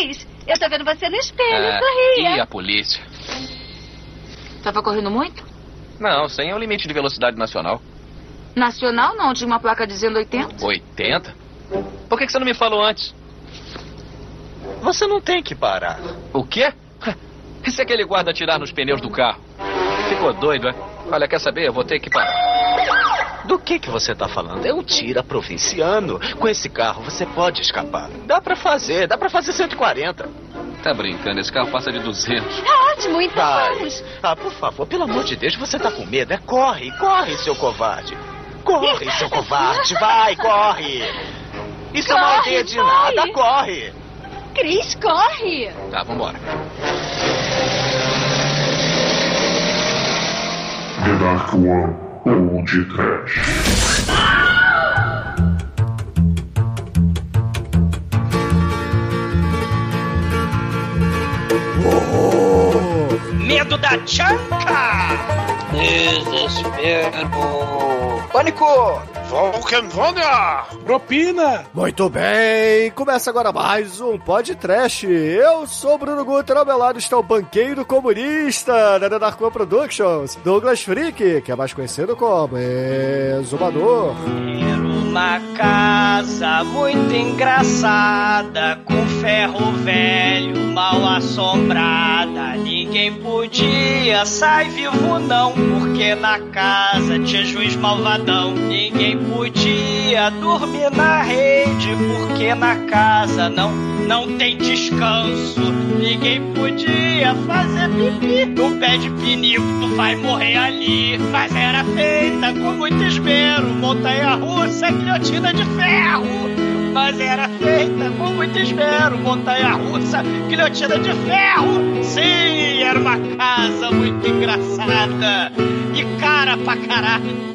Cris, eu tô vendo você no espelho, É, sorria. e a polícia? Tava correndo muito? Não, 100 é o limite de velocidade nacional. Nacional não, tinha uma placa dizendo 80. 80? Por que que você não me falou antes? Você não tem que parar. O quê? E se aquele guarda atirar nos pneus do carro? Ficou doido, é? Olha, quer saber? Eu vou ter que parar. Do que que você tá falando? É um tira provinciano. Com esse carro você pode escapar. Dá pra fazer, dá pra fazer 140. Tá brincando, esse carro passa de 200. Tá ótimo, então Vai. vamos. Ah, por favor, pelo amor de Deus, você tá com medo. É corre, corre, seu covarde. Corre, seu covarde, vai, corre. Isso é uma Corre, ideia de vai. nada, corre. Cris, corre. Tá, vambora. The Dark One Old Trash. Medo da Chanca! Desespero! Pânico! Volkenvônia! Propina! Muito bem, começa agora mais um Pod Trash. Eu sou o Bruno Guter, ao meu lado está o banqueiro comunista da One Productions, Douglas Freak, que é mais conhecido como Exumador. Uma casa muito engraçada, com ferro velho mal assombrada. Ninguém podia sair vivo, não, porque na casa tinha juiz malvadão. Ninguém podia dormir na rede, porque na casa não, não tem descanso. Ninguém podia fazer pipi no pé de pinico, tu vai morrer ali. Mas era feita com muito esmero, montanha russa, guilhotina de ferro. Mas era feita com muito esmero, montanha russa, guilhotina de ferro. Sim, era uma casa muito engraçada e cara pra caralho.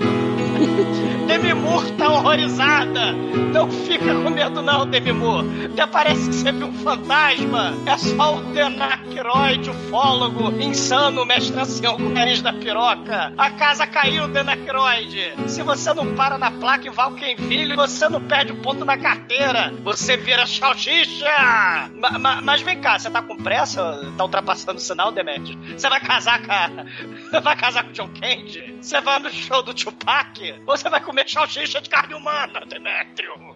Demi Moore tá horrorizada. Não fica com medo não, Demi Moore. Até parece que você viu um fantasma. É só o Denacroid, ufólogo, insano, mestre ancião com nariz da piroca. A casa caiu, Denacroid. Se você não para na placa e Valken Filho, você não perde o ponto na carteira. Você vira salsicha. Ma- ma- mas vem cá, você tá com pressa? Tá ultrapassando o sinal, Demetrius? Você vai casar com. Vai casar com o John Candy? Você vai no show do Tupac? Ou você vai comer salsicha de carne humana, Demetrio?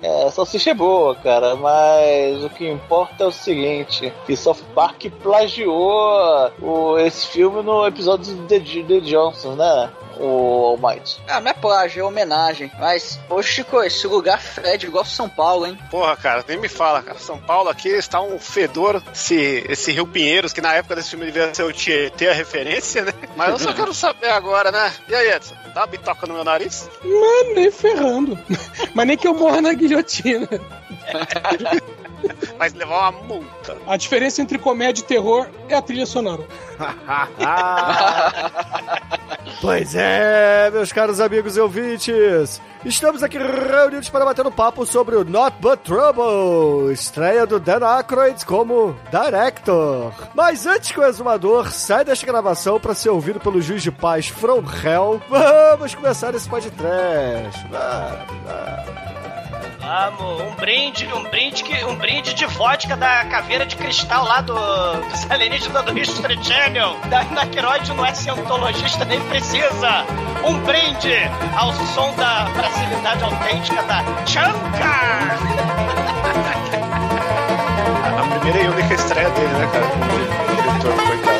É, salsicha é boa, cara, mas o que importa é o seguinte: que South Park plagiou o, esse filme no episódio de The Johnson, né? O Almighty. Ah, não é plágio, é homenagem. Mas, ô Chico, esse lugar fede igual São Paulo, hein? Porra, cara, nem me fala, cara. São Paulo aqui está um fedor. Esse, esse Rio Pinheiros, que na época desse filme devia ser o Tietê a referência, né? Mas eu só quero saber agora, né? E aí, Edson? Dá uma bitoca no meu nariz? Mano, nem ferrando. Mas nem que eu morra na guilhotina. Mas levar uma multa. A diferença entre comédia e terror é a trilha sonora. Pois é, meus caros amigos e ouvintes, estamos aqui reunidos para bater um papo sobre o Not But Trouble, estreia do Dan Aykroyd como Director. Mas antes que o exumador saia desta gravação para ser ouvido pelo juiz de paz From Hell, vamos começar esse podcast. Vamos, vamos. Vamos, um brinde, um brinde, que, um brinde de vodka da caveira de cristal lá do, dos alienígenas do History Channel. Da Naqueroide não é cientologista, nem precisa. Um brinde ao som da brasilidade autêntica da Chanka. A primeira e única estreia dele, né, cara? Como diretor, coitado.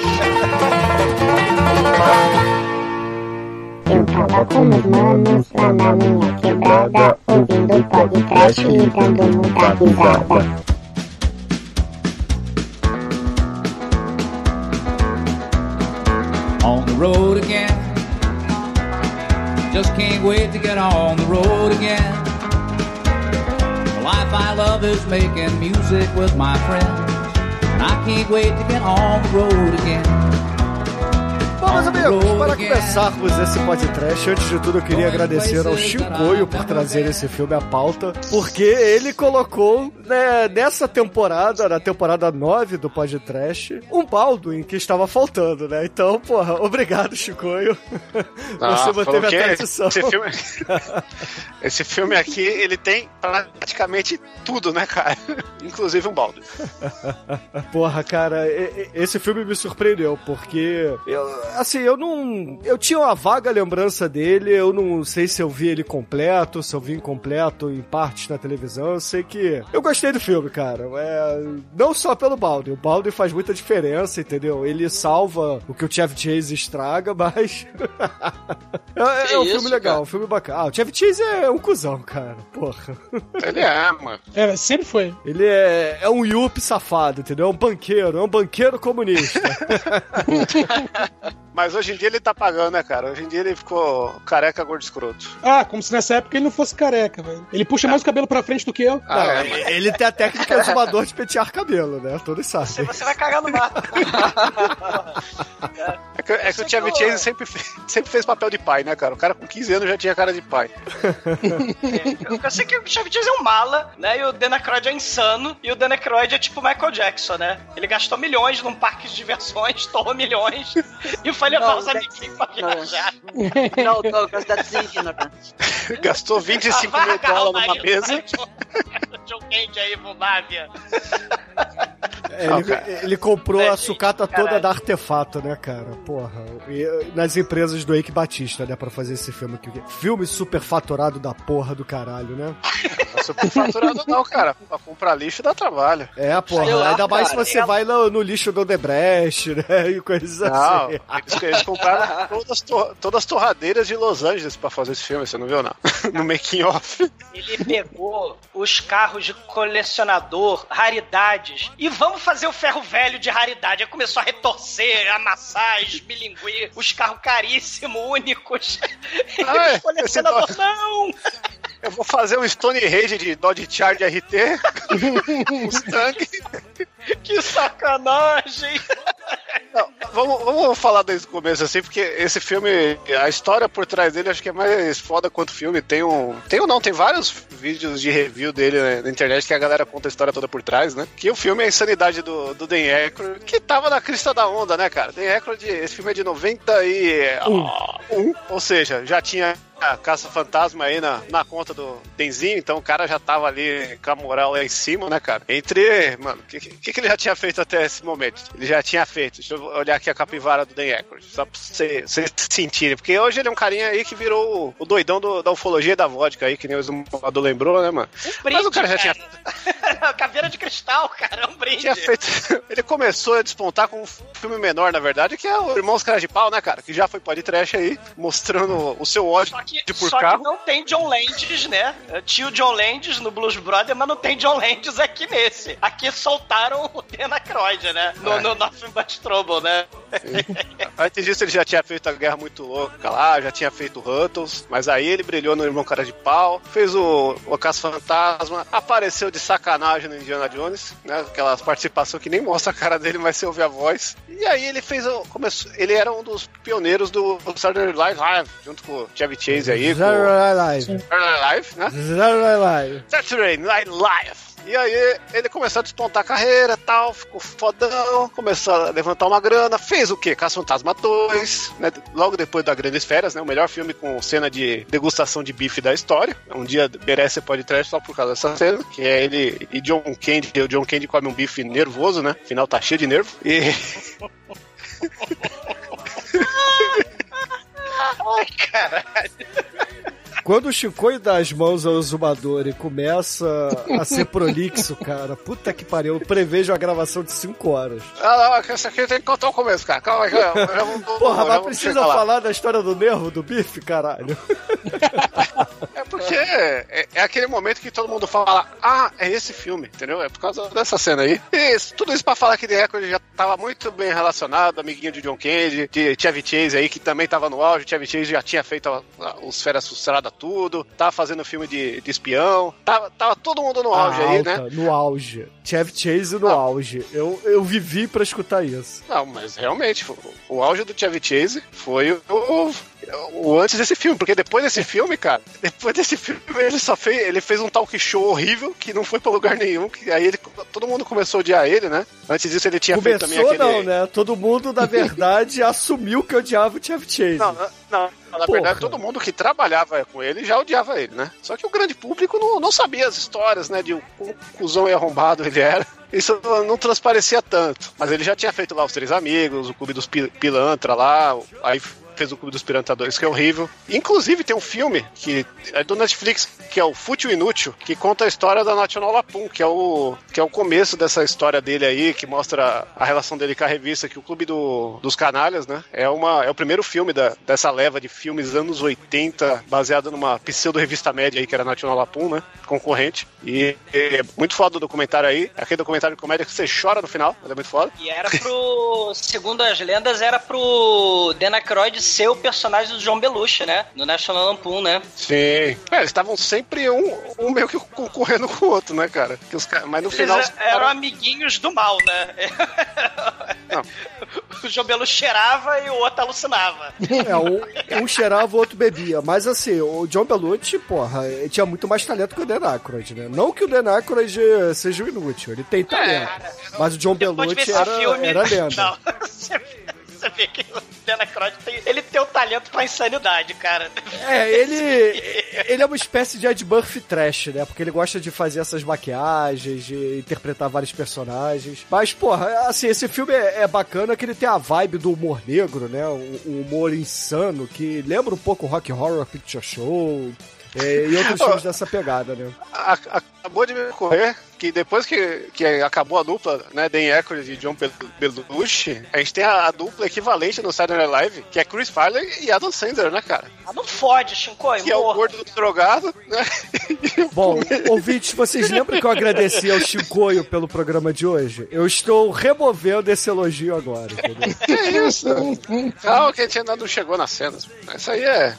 Manos lá podcast dando risada. on the road again. Just can't wait to get on the road again. The life I love is making music with my friends, and I can't wait to get on the road again. Bom, meus amigos, para começarmos esse podcast, antes de tudo eu queria agradecer ao Chicoio por trazer esse filme à pauta, porque ele colocou né, nessa temporada, na temporada 9 do podcast, um Baldwin que estava faltando, né? Então, porra, obrigado, Chicoio. Ah, Você manteve a tradição. Esse filme, esse filme aqui, ele tem praticamente tudo, né, cara? Inclusive um balde. Porra, cara, esse filme me surpreendeu, porque eu, assim, eu não. Eu tinha uma vaga lembrança dele, eu não sei se eu vi ele completo, se eu vi incompleto em partes na televisão. Eu sei que. Eu gostei do filme, cara. É, não só pelo Balde. O Balde faz muita diferença, entendeu? Ele salva o que o Chevy Chase estraga, mas. é, Que é um isso, filme legal, cara? um filme bacana. Ah, o Chevy Chase é um cuzão, cara. Porra. Ele é, mano. É, sempre foi. Ele é, é um yuppie safado, entendeu? É um banqueiro, é um banqueiro comunista. Mas hoje em dia ele tá pagando, né, cara? Hoje em dia ele ficou careca gordo escroto. Ah, como se nessa época ele não fosse careca, velho. Ele puxa mais o cabelo pra frente do que eu. Ah, Não, é, ele- ele tem a técnica exumador de pentear cabelo, né? Todos sabem. Você vai cagar no mato. É que, é que o Chevy Chase sempre, fe- sempre fez papel de pai, né, cara? O cara com 15 anos já tinha cara de pai. Eu, eu sei que o Chevy Chase é um mala, né? E o Dan Aykroyd é insano. E o Dan Aykroyd é tipo Michael Jackson, né? Ele gastou milhões num parque de diversões, torrou milhões e foi levar Não, os amiguinhos pra viajar. No, Douglas, that's ignorant. Gastou 25 mil dólares numa mesa. John Candy aí, Bulávia. É, ele, ele comprou a sucata toda caralho. da artefato, né, cara? Porra. E, eh, nas empresas do Eike Batista, né, pra fazer esse filme aqui. Filme super faturado da porra do caralho, né? Não super faturado não, cara. Pra comprar lixo dá trabalho. É, porra. Lá, ainda mais cara. se você vai no, no lixo do Odebrecht, né? E coisas Não, assim. Eles, eles compraram todas, todas as torradeiras de Los Angeles pra fazer esse filme, você não viu, não? No making off. Ele pegou os carros de colecionador, raridades, e vamos fazer o ferro velho de raridade. Aí começou a retorcer, amassar, esmilinguir, os carros caríssimos, únicos. Ah, é? os colecionadores, não! Eu vou fazer um Stone Rage de Dodge Charger RT. Mustang. Que sacanagem! Não, vamos, vamos falar desde o começo, assim, porque esse filme, a história por trás dele, acho que é mais foda quanto o filme. Tem um. Tem ou não, tem vários vídeos de review dele né, na internet que a galera conta a história toda por trás, né? Que o filme é a insanidade do, do Dan Aykroyd, que tava na crista da onda, né, cara? Dan Aykroyd, esse filme é de 91, ou seja, já tinha a Caça Fantasma aí na, na conta do Denzinho, então o cara já tava ali com a moral lá em cima, né, cara? Entre. Mano, o que, que, que ele já tinha feito até esse momento? Ele já tinha feito. Deixa eu olhar aqui a capivara do Dan Aykroyd, só pra vocês sentirem. Porque hoje ele é um carinha aí que virou o, o doidão do- da ufologia e da vodka aí, que nem o Zumbador lembrou, né, mano? Mas o cara já tinha Caveira de cristal, cara, é um brinde. tinha feito. Ele começou a despontar com um filme menor, na verdade, que é o Irmãos Cara de Pau, né, cara? Que já foi podcast aí, mostrando o seu ódio que, de por só carro. que não tem John Landis, né? Tio John Landis no Blues Brother, mas não tem John Landis aqui nesse. Aqui soltaram o Dan Aykroyd, né? No, É. no Nothing But Trouble, né? Antes disso, ele já tinha feito a Guerra Muito Louca lá, já tinha feito Huttles, mas aí ele brilhou no Irmão Cara de Pau, fez o, o Caso Fantasma, apareceu de sacanagem no Indiana Jones, né? Aquelas participações que nem mostra a cara dele, mas você ouve a voz. E aí ele fez o. Começou, ele era um dos pioneiros do Saturday Night Live, junto com o Chevy Chase aí, Saturday Night Live. Saturday Night Live, né? Saturday Night Live. Saturday Night Live. E aí ele começou a despontar a carreira tal, ficou fodão, começou a levantar uma grana, fez o quê? Caça Fantasma 2, né? Logo depois da Grandes Férias, né? O melhor filme com cena de degustação de bife da história. Um dia merece pode trash só por causa dessa cena, que é ele e John Candy, o John Candy come um bife nervoso, né? Final tá cheio de nervo. E Ai, caralho. Quando o Chicoio dá as mãos ao exumador e começa a ser prolixo, cara, puta que pariu, eu prevejo a gravação de 5 horas. Ah, não, isso aqui tem que contar o começo, cara. Calma aí, calma. Já vamos- Porra, mas precisa falar da história do nervo do bife, caralho. É porque é, é aquele momento que todo mundo fala, ah, é esse filme, entendeu? É por causa dessa cena aí. Isso, tudo isso pra falar que The Record já tava muito bem relacionado, amiguinho de John Candy, de Chevy Chase aí, que também tava no auge. Chevy Chase já tinha feito a- a- os Feras Frustradas tudo, tava fazendo filme de, de espião. Tava, tava todo mundo no auge aí, Alta, né? No auge. Chevy Chase no auge. Eu, eu vivi pra escutar isso. Não, mas realmente, o, o auge do Chevy Chase foi o, o- antes desse filme, porque depois desse filme, cara, depois desse filme ele só fez, ele fez um talk show horrível que não foi pra lugar nenhum, que aí ele, todo mundo começou a odiar ele, né? Antes disso ele tinha feito também Começou aquele... não, né? Todo mundo, na verdade, assumiu que odiava o Chevy Chase. Não, não, não. Na Porra. verdade, todo mundo que trabalhava com ele já odiava ele, né? Só que o grande público não, não sabia as histórias, né? De o quão cuzão e arrombado ele era. Isso não transparecia tanto. Mas ele já tinha feito lá os Três Amigos, o Clube dos Pi- Pilantra lá, aí fez o Clube dos Piranha 2, que é horrível. Inclusive tem um filme que é do Netflix, que é o Fútil Inútil, que conta a história da National Lapum, que é o que é o começo dessa história dele aí, que mostra a relação dele com a revista, que o Clube do- dos Canalhas, né? É uma é o primeiro filme da, dessa leva de filmes anos 80, baseado numa pseudo revista média aí que era a National Lapum, né? Concorrente. E é muito foda o documentário aí. Aquele documentário de comédia que você chora no final, mas é muito foda. E era pro. segundo as lendas, era pro Dan Aykroyd ser o personagem do John Belushi, né? No National Lampoon, né? Sim. É, eles estavam sempre um, um meio que concorrendo com o outro, né, cara? Que os Mas no Eles final. e- eram amiguinhos do mal, né? o John Belushi cheirava e o outro alucinava. É, um, um cheirava, o outro bebia. Mas assim, o John Belushi, porra, ele tinha muito mais talento que o Dan Aykroyd, né? Não que o Dan Aykroyd eh, seja inútil, ele tem talento. mas o John Belushi era, filme. era lenda. Não, você, vê que o Dan Aykroyd tem, ele tem o talento pra insanidade, cara. É, ele, ele é uma espécie de Ed Murphy trash, né? Porque ele gosta de fazer essas maquiagens, de interpretar vários personagens. Mas, porra, assim, esse filme é, é bacana que ele tem a vibe do humor negro, né? Um humor insano que lembra um pouco o Rock Horror Picture Show. É, e outros filmes dessa pegada, né? Acabou de me ocorrer que depois que, que acabou a dupla, né, Dan Aykroyd e John Bel- Belushi, a gente tem a, a dupla equivalente no Saturday Night Live, que é Chris Farley e Adam Sandler, né, cara? Ah, não fode, Shinkoi, Que é o gordo drogado, né? Bom, ouvintes, vocês lembram que eu agradeci ao Chicoio pelo programa de hoje? Eu estou removendo esse elogio agora, entendeu? Que isso? Calma que a gente ainda não chegou nas cenas. Isso aí é...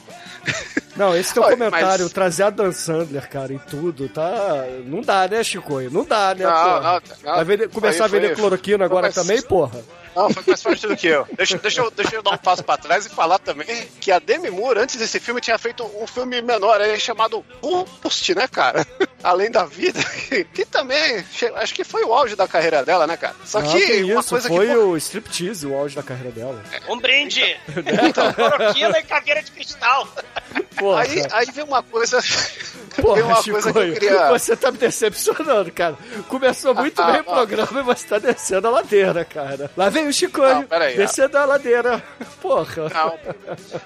Não, esse teu Oi, comentário, mas- trazer a Dan Sandler, cara, em tudo, tá. Não dá, né, Chicoio? Não dá, né, Não, porra? não, não. Vai vender- começar a vender cloroquina agora foi- também, porra? Não, foi mais forte do que eu. Deixa, deixa, eu. deixa eu dar um passo pra trás e falar também que a Demi Moore, antes desse filme, tinha feito um filme menor aí chamado Ghost, né, cara? Além da vida. Que, também, acho que foi o auge da carreira dela, né, cara? Só Não, que, que uma isso, coisa foi que. pô, o striptease, o auge da carreira dela. Um brinde! Cloroquina e caveira de cristal. Porra. Aí, aí vem uma coisa. vem Porra, uma coisa que eu queria. você tá me decepcionando, cara. Começou muito Ah, bem o ah, programa e você tá descendo a ladeira, cara. Lá vem o Chicoio, descendo a ladeira. Porra. Não.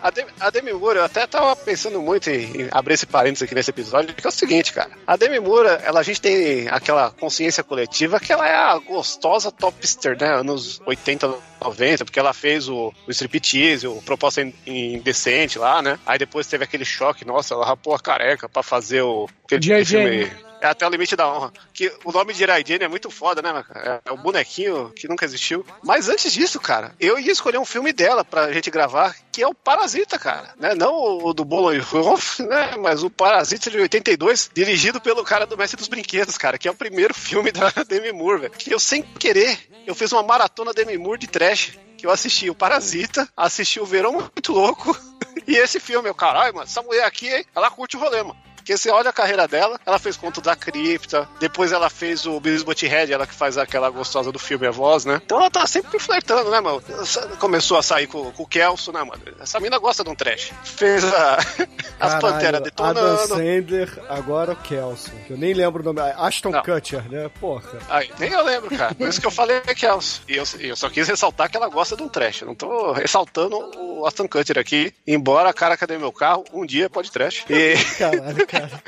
A Demi, a Demi Moore, eu até tava pensando muito em, em abrir esse parênteses aqui nesse episódio, que é o seguinte, cara. A Demi Moore, ela, a gente tem aquela consciência coletiva que ela é a gostosa topster, né? Anos 80, 90, porque ela fez o, o striptease, o Proposta In- Indecente lá, né? Aí depois teve aquele choque, nossa, ela rapou a careca pra fazer o aquele G.I. filme... Jane. É até o limite da honra. Que o nome de Rai Jane é muito foda, né, cara? É o bonequinho que nunca existiu. Mas antes disso, cara, eu ia escolher um filme dela pra gente gravar, que é o Parasita, cara. Né? Não o do Bolo né? Mas o Parasita de 82, dirigido pelo cara do Mestre dos Brinquedos, cara, que é o primeiro filme da Demi Moore, velho. Que eu, sem querer, eu fiz uma maratona Demi Moore de trash. Que eu assisti o Parasita, assisti o Verão Muito Louco e esse filme. Eu, caralho, mano, essa mulher aqui, ela curte o rolê, mano. Porque você olha a carreira dela, ela fez Conto da Cripta, depois ela fez o Beavis Butthead, ela que faz aquela gostosa do filme A Voz, né? Então ela tá sempre flertando, né, mano? Começou a sair com, com o Kelso, né, mano? Essa mina gosta de um trash. Fez a, as Panteras Adam detonando. Sandler, agora o Kelson, que eu nem lembro o nome. Ashton Kutcher, né? Porra. Aí, nem eu lembro, cara. Por isso que eu falei Kelso. E eu, eu só quis ressaltar que ela gosta de um trash. Eu não tô ressaltando o Aston Cutter aqui, embora cara cadê meu carro, um dia pode trash. E... Caralho, cara.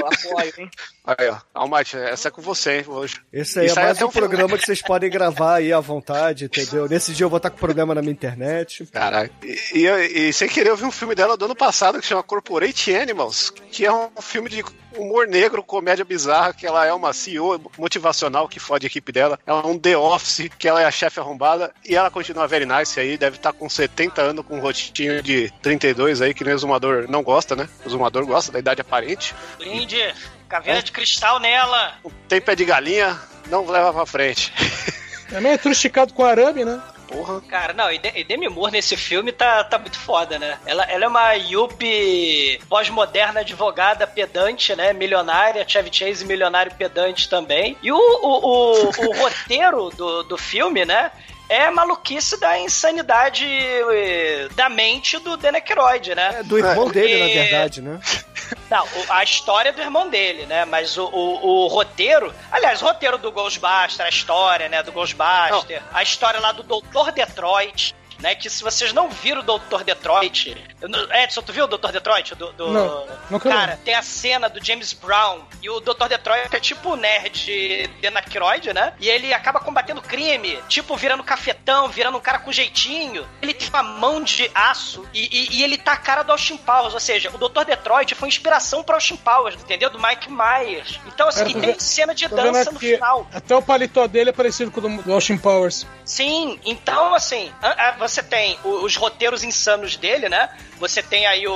Apoio, hein? Aí, ó. Almighty, essa é com você, hein, hoje. Esse aí Isso é mais até um programa que vocês podem gravar aí à vontade, entendeu? Nesse dia eu vou estar com o programa na minha internet. Caralho. E, e, e sem querer, eu vi um filme dela do ano passado que chama Corporate Animals, que é um filme de humor negro, comédia bizarra, que ela é uma CEO motivacional que fode a equipe dela. Ela é um The Office, que ela é a chefe arrombada, e ela continua very nice aí, deve estar com 70 anos, com um rostinho de 32 aí, que nem o Zumador não gosta, né? O Zumador gosta da idade aparente. Brinde, caveira de cristal nela. Tem pé de galinha, não leva pra frente. Também é trusticado com arame, né? Porra. Cara, não, e De- e Demi Moore nesse filme tá, tá muito foda, né? Ela, ela é uma yuppie pós-moderna advogada pedante, né? Milionária, Chevy Chase milionário pedante também. E o, o, o, o roteiro do, do filme, né? É maluquice da insanidade eh, da mente do Dan Aykroyd, né? É do irmão Porque- dele, na verdade, né? Não, a história é do irmão dele, né? Mas o, o, o roteiro. Aliás, o roteiro do Ghostbuster, a história, né? Do Ghostbuster, a história lá do Doutor Detroit. Né, que se vocês não viram o Doutor Detroit. não- Edson, tu viu o Doutor Detroit? Do, do- Não, vi. Cara, tem a cena do James Brown e o Doutor Detroit é tipo o nerd Dan Aykroyd, né? E ele acaba combatendo crime, tipo virando cafetão, virando um cara com jeitinho. Ele tem uma mão de aço e, e- e ele tá a cara do Austin Powers, ou seja, o Doutor Detroit foi inspiração pro Austin Powers, entendeu? Do Mike Myers. Então, assim, Cara, e tem cena de dança no final. Até o paletó dele é parecido com o do do Austin Powers. Sim, então assim, a- a- você tem o- os roteiros insanos dele, né? Você tem aí o,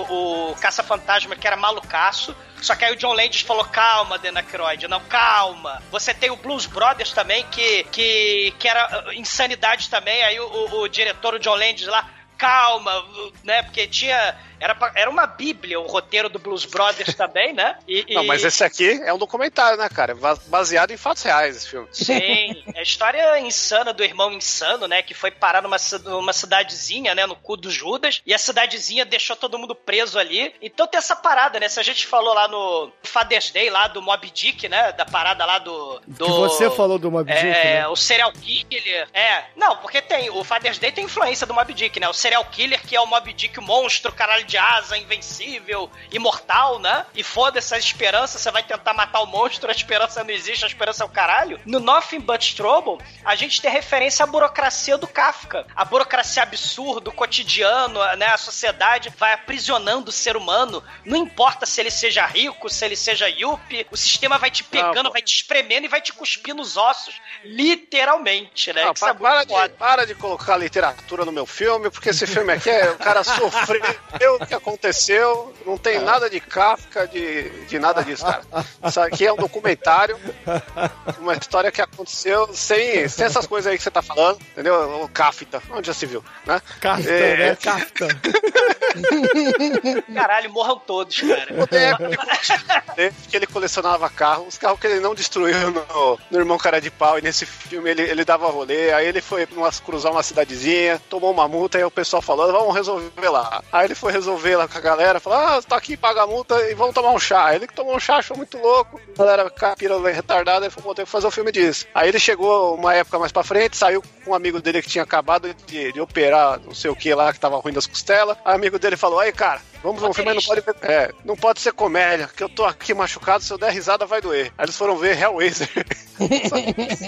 o Caça-Fantasma que era malucaço. Só que aí o John Landis falou, calma, Dan Aykroyd, não, calma. Você tem o Blues Brothers também, que, que, que era uh, insanidade também. Aí o, o- o diretor, o John Landis lá, calma, né? Porque tinha... Era, pra- era uma bíblia o roteiro do Blues Brothers também, né? E- Não, e- mas esse aqui é um documentário, né, cara? Baseado em fatos reais, esse filme. Sim, a história insana do irmão insano, né? Que foi parar numa, numa cidadezinha, né? No cu do Judas. E a cidadezinha deixou todo mundo preso ali. Então tem essa parada, né? Se a gente falou lá no Father's Day, lá do Mob Dick, né? Da parada lá do. do Que você falou do Mob Dick, É, né? o serial killer. É, não, porque tem. O Father's Day tem influência do Mob Dick, né? O serial killer, que é o Mob Dick, o monstro, caralho de asa, invencível, imortal, né? E foda-se a esperança, você vai tentar matar o monstro, a esperança não existe, a esperança é o caralho. No Nothing But Trouble, a gente tem referência à burocracia do Kafka. A burocracia absurda, o cotidiano, né? A sociedade vai aprisionando o ser humano. Não importa se ele seja rico, se ele seja yuppie, o sistema vai te pegando, vai te espremendo e vai te cuspir nos ossos. Literalmente, né? Pa- para, muito de, para de colocar literatura no meu filme, porque esse filme aqui é o cara sofreu o que aconteceu, não tem nada de Kafka, de, de nada disso, cara. Isso aqui é um documentário, uma história que aconteceu sem, sem essas coisas aí que você tá falando, entendeu? O Kafka, onde já se viu, né? Kafka, É, né? Kafka. Caralho, morram todos, cara. Desde que ele colecionava carros, os carros que ele não destruiu no, no Irmão Cara de Pau, e nesse filme ele, ele dava rolê, aí ele foi numa, cruzar uma cidadezinha, tomou uma multa, aí o pessoal falou, vamos resolver lá. Aí ele foi resolver lá com a galera, falou, ah, tá aqui, paga a multa e vamos tomar um chá. Aí ele que tomou um chá, achou muito louco, a galera capira retardada, ele falou, vou ter que fazer o filme disso. Aí ele chegou uma época mais pra frente, saiu com um amigo dele que tinha acabado de, de operar, não sei o que lá, que tava ruim das costelas, aí o amigo dele falou, aí cara, Vamos ver um filme, mas não pode, é, não pode ser comédia, que eu tô aqui machucado, se eu der risada vai doer. Aí eles foram ver Hellraiser. Só que,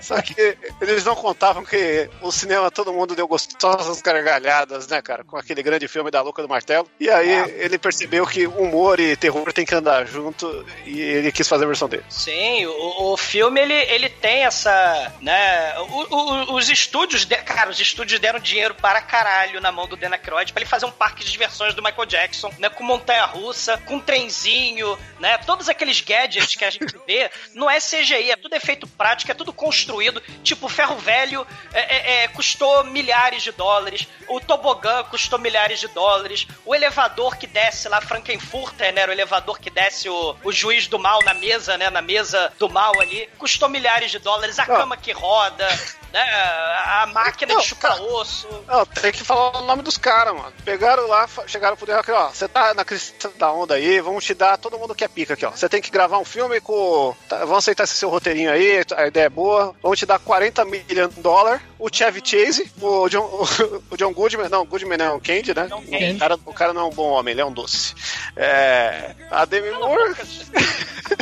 só que eles não contavam que o cinema todo mundo deu gostosas gargalhadas, né, cara? Com aquele grande filme da Louca do Martelo. E aí ele percebeu que humor e terror tem que andar junto e ele quis fazer a versão dele. Sim, o, o filme ele, ele tem essa, né, o- o- os estúdios, de- cara, os estúdios deram dinheiro para caralho na mão do Dan Aykroyd pra ele fazer um parque de diversões do Michael Jackson, né, com montanha-russa, com trenzinho, né, todos aqueles gadgets que a gente vê, não é CGI, é tudo efeito prático, é tudo construído, tipo, ferro velho é, é, é, custou milhares de dólares, o tobogã custou milhares de dólares, o elevador que desce lá, Frankenfurter, né, era o elevador que desce o, o juiz do mal na mesa, né, na mesa do mal ali, custou milhares de dólares, a cama que roda, né? A máquina de chucar osso. Não, tem que falar o nome dos caras, mano. Pegaram lá, chegaram pro aqui, ó. Você tá na crista da onda aí, vamos te dar todo mundo que é pica aqui, ó. Você tem que gravar um filme com. Tá, vamos aceitar esse seu roteirinho aí, a ideia é boa. Vamos te dar 40 milhões de dólares. O Chevy Chase, o John, o John Goodman, não, Goodman é um Candy, né? O cara, o cara não é um bom homem, ele é um doce. É. A Demi Moore.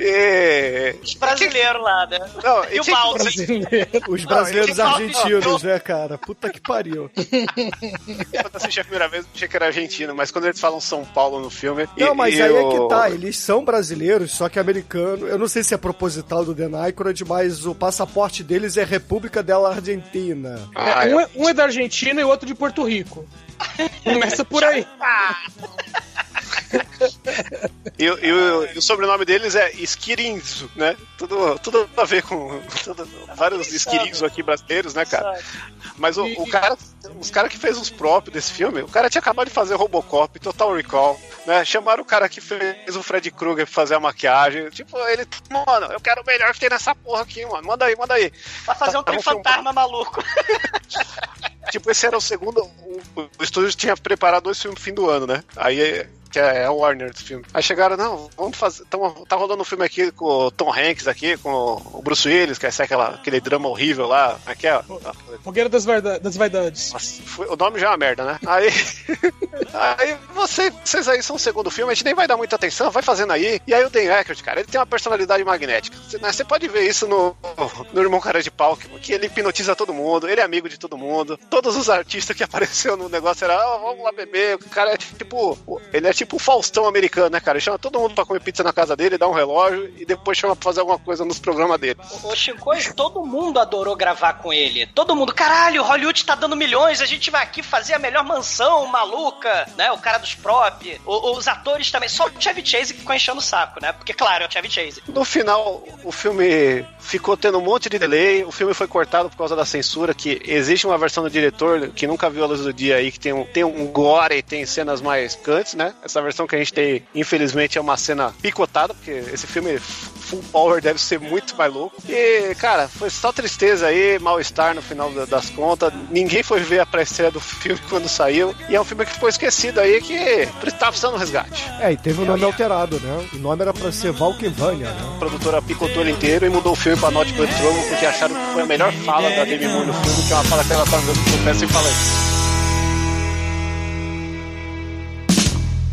e. Os brasileiros lá, né? Não, e o que- Maltz. Os brasileiros Não, argentinos, né, cara? Puta que pariu. Quando assisti a primeira vez, eu achei que era argentino, mas quando eles falam São Paulo no filme. Não, e- mas e aí é o- que tá, eles são brasileiros, só que americano. Eu não sei se é proposital do Dan Aykroyd, mas o passaporte deles é República dela Argentina. É, um, é, um é da Argentina e o outro de Porto Rico. Começa por aí. E, o- e o- sobrenome deles é Esquirinzo, né? Tudo, tudo a ver com tudo- vários Esquirinzo aqui brasileiros, né, cara? Mas o, o cara, os caras que fez os próprios desse filme, o cara tinha acabado de fazer Robocop, Total Recall, né? Chamaram o cara que fez o Fred Krueger pra fazer a maquiagem. Tipo, ele, mano, eu quero o melhor que tem nessa porra aqui, mano. Manda aí, manda aí. Pra fazer um Tá, trem fantasma maluco. Tipo, esse era o segundo. O, o estúdio tinha preparado dois filmes no fim do ano, né? Aí. Que é a Warner esse filme. Aí chegaram, não, vamos fazer. Tamo, tá rolando um filme aqui com o Tom Hanks aqui, com o Bruce Willis, que é aquela, aquele drama horrível lá. Aqui é. Fogueira das, varda- das Vaidades. Nossa, foi- o nome já é uma merda, né? Aí. aí você, vocês aí são o segundo filme, a gente nem vai dar muita atenção, vai fazendo aí. E aí o Dan Aykroyd, cara, ele tem uma personalidade magnética. Você, né, você pode ver isso no, no Irmão Cara de Pau, que, que ele hipnotiza todo mundo, ele é amigo de todo mundo. Todos os artistas que apareceram no negócio eram, ah, vamos lá beber. O cara é tipo. Ele é tipo o Faustão americano, né, cara? Ele chama todo mundo pra comer pizza na casa dele, dá um relógio e depois chama pra fazer alguma coisa nos programas dele. O Chico, todo mundo adorou gravar com ele. Todo mundo, caralho, Hollywood tá dando milhões, a gente vai aqui fazer a melhor mansão maluca, né? O cara dos prop, o- os atores também. Só o Chevy Chase que ficou enchendo o saco, né? Porque, claro, é o Chevy Chase. No final, o filme ficou tendo um monte de delay. O filme foi cortado por causa da censura. Que existe uma versão do diretor que nunca viu a luz do dia aí, que tem um, tem um gore e tem cenas mais picantes, né? Essa versão que a gente tem, infelizmente, é uma cena picotada, porque esse filme full power deve ser muito mais louco. E, cara, foi só tristeza aí, mal-estar no final da- das contas. Ninguém foi ver a pré-estreia do filme quando saiu. E é um filme que ficou esquecido aí, que tá precisando de um resgate. É, e teve o nome alterado, né? O nome era pra ser Valkenvania, né? A produtora picotou ele inteiro e mudou o filme pra Not But Trouble porque acharam que foi a melhor fala da Demi Moore no filme, que é uma fala que ela tá andando com o pé sem falar isso.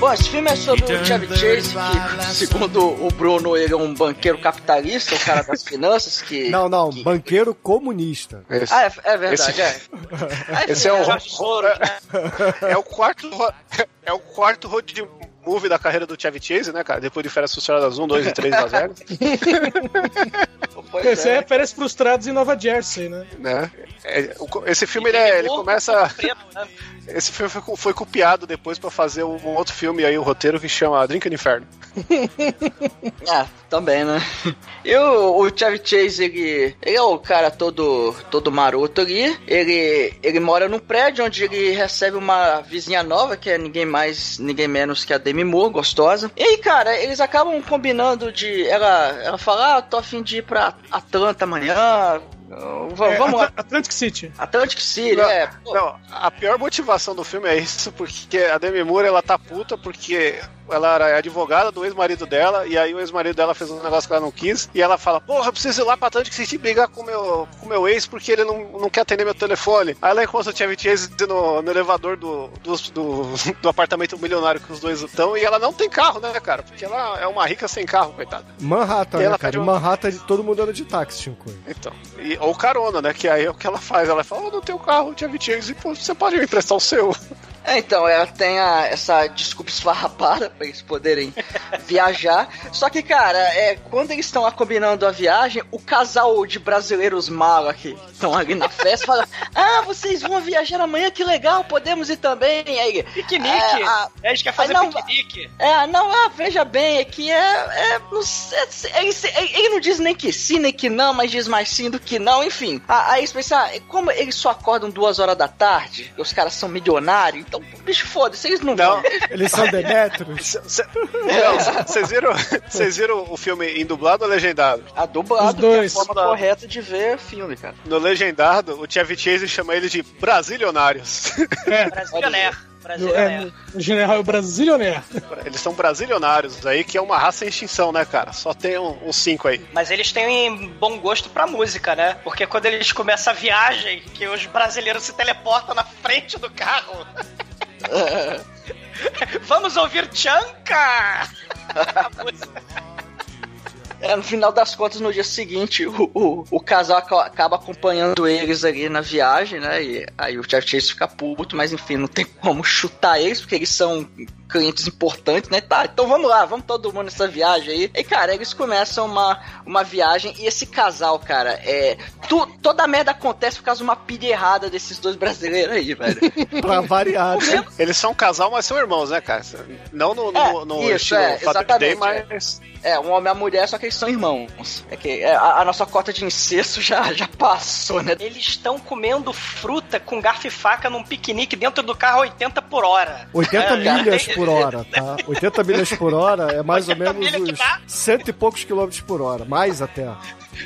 Bom, esse filme é sobre o Chevy Chase, que, segundo o Bruno, ele é um banqueiro capitalista, o cara das finanças, que... Não, não, banqueiro comunista. Ah, é, é verdade, Esse- é. Esse é o, Tesouro, é o quarto é o quarto road movie da carreira do Chevy Chase, né, cara? Depois de Férias Frustradas 1, 2 e 3 Las Vegas. Esse é Férias Frustrados em Nova Jersey, né? né? É, esse filme ele, é- ele começa. Esse filme foi, foi copiado depois pra fazer um outro filme aí, o roteiro que chama Drink no Inferno. Ah, também, né? E o, o Chevy Chase, ele, ele é o cara todo, todo maroto ali. Ele, ele mora num prédio onde ele recebe uma vizinha nova, que é ninguém mais, ninguém menos que a Demi Moore, gostosa. E aí, cara, eles acabam combinando de. Ela, ela fala: Ah, tô afim de ir pra Atlanta amanhã. É, vamos lá. Atl- Atlantic City. Atlantic City, Não, é. Não, a pior motivação do filme é isso, porque a Demi Moore ela tá puta porque ela era advogada do ex-marido dela, e aí o ex-marido dela fez um negócio que ela não quis, e ela fala, porra, eu preciso ir lá pra Atlantic City brigar com meu, com meu ex porque ele não, não quer atender meu telefone. Aí ela encontra o Chevy Chase no, no elevador do, do, do, do apartamento milionário que os dois estão, e ela não tem carro, né, cara? Porque ela é uma rica sem carro, coitada. Manhattan, né, ela cara? pede Em um- Manhattan todo mundo anda de táxi, Chico. Então, e, ou carona, né? Que aí é o que ela faz. Ela fala, oh, não tenho carro, Chevy Chase, pô, você pode me emprestar o seu? É, então, ela tem a- essa desculpa esfarrapada pra eles poderem viajar. Só que, cara, é, quando eles estão lá combinando a viagem, o casal de brasileiros mala que estão ali na festa fala: Ah, vocês vão viajar amanhã, que legal, podemos ir também. Aí, Piquenique. É, a- É, a gente quer fazer não- piquenique. É, não, ah, veja bem, é que é. é não sei, ele, ele- não diz nem que sim, nem que não, mas diz mais sim do que não, enfim. A- Aí eles pensam, ah, como eles só acordam duas horas da tarde, os caras são milionários, então, bicho, foda-se, eles não, vão. Eles são Demetrios. Não, Vocês viram, vocês viram o filme em dublado ou legendado? A dublado, que é a forma correta de ver filme, cara. No legendado, o Chevy Chase chama eles de brasilionários. Brasilionaire. Brasilionaire. é, o general é o Brasilionaire. Eles são brasilionários aí, que é uma raça em extinção, né, cara? Só tem um- uns cinco aí. Mas eles têm bom gosto pra música, né? Porque quando eles começam a viagem, que os brasileiros se teleportam na frente do carro. Vamos ouvir Chanka! É, no final das contas, no dia seguinte, o, o, o casal aca- acaba acompanhando eles ali na viagem, né? E aí o Chevy Chase fica puto, mas enfim, não tem como chutar eles, porque eles são clientes importantes, né? Tá, então vamos lá, vamos todo mundo nessa viagem aí. E, cara, eles começam uma, uma viagem e esse casal, cara, é. Tu, toda a merda acontece por causa de uma pilha errada desses dois brasileiros aí, velho. pra variar. né? Eles são um casal, mas são irmãos, né, cara? Não no, no, É, no isso, estilo é, Father's Day, exatamente, mas. É, um homem e uma mulher, só que eles são irmãos. É que é, a, a nossa cota de incesto já, já passou, né? Eles estão comendo fruta com garfo e faca num piquenique dentro do carro a 80 por hora. 80 É, milhas tem- por hora, tá? 80 milhas por hora é mais ou menos uns dá? cento e poucos quilômetros por hora, mais até.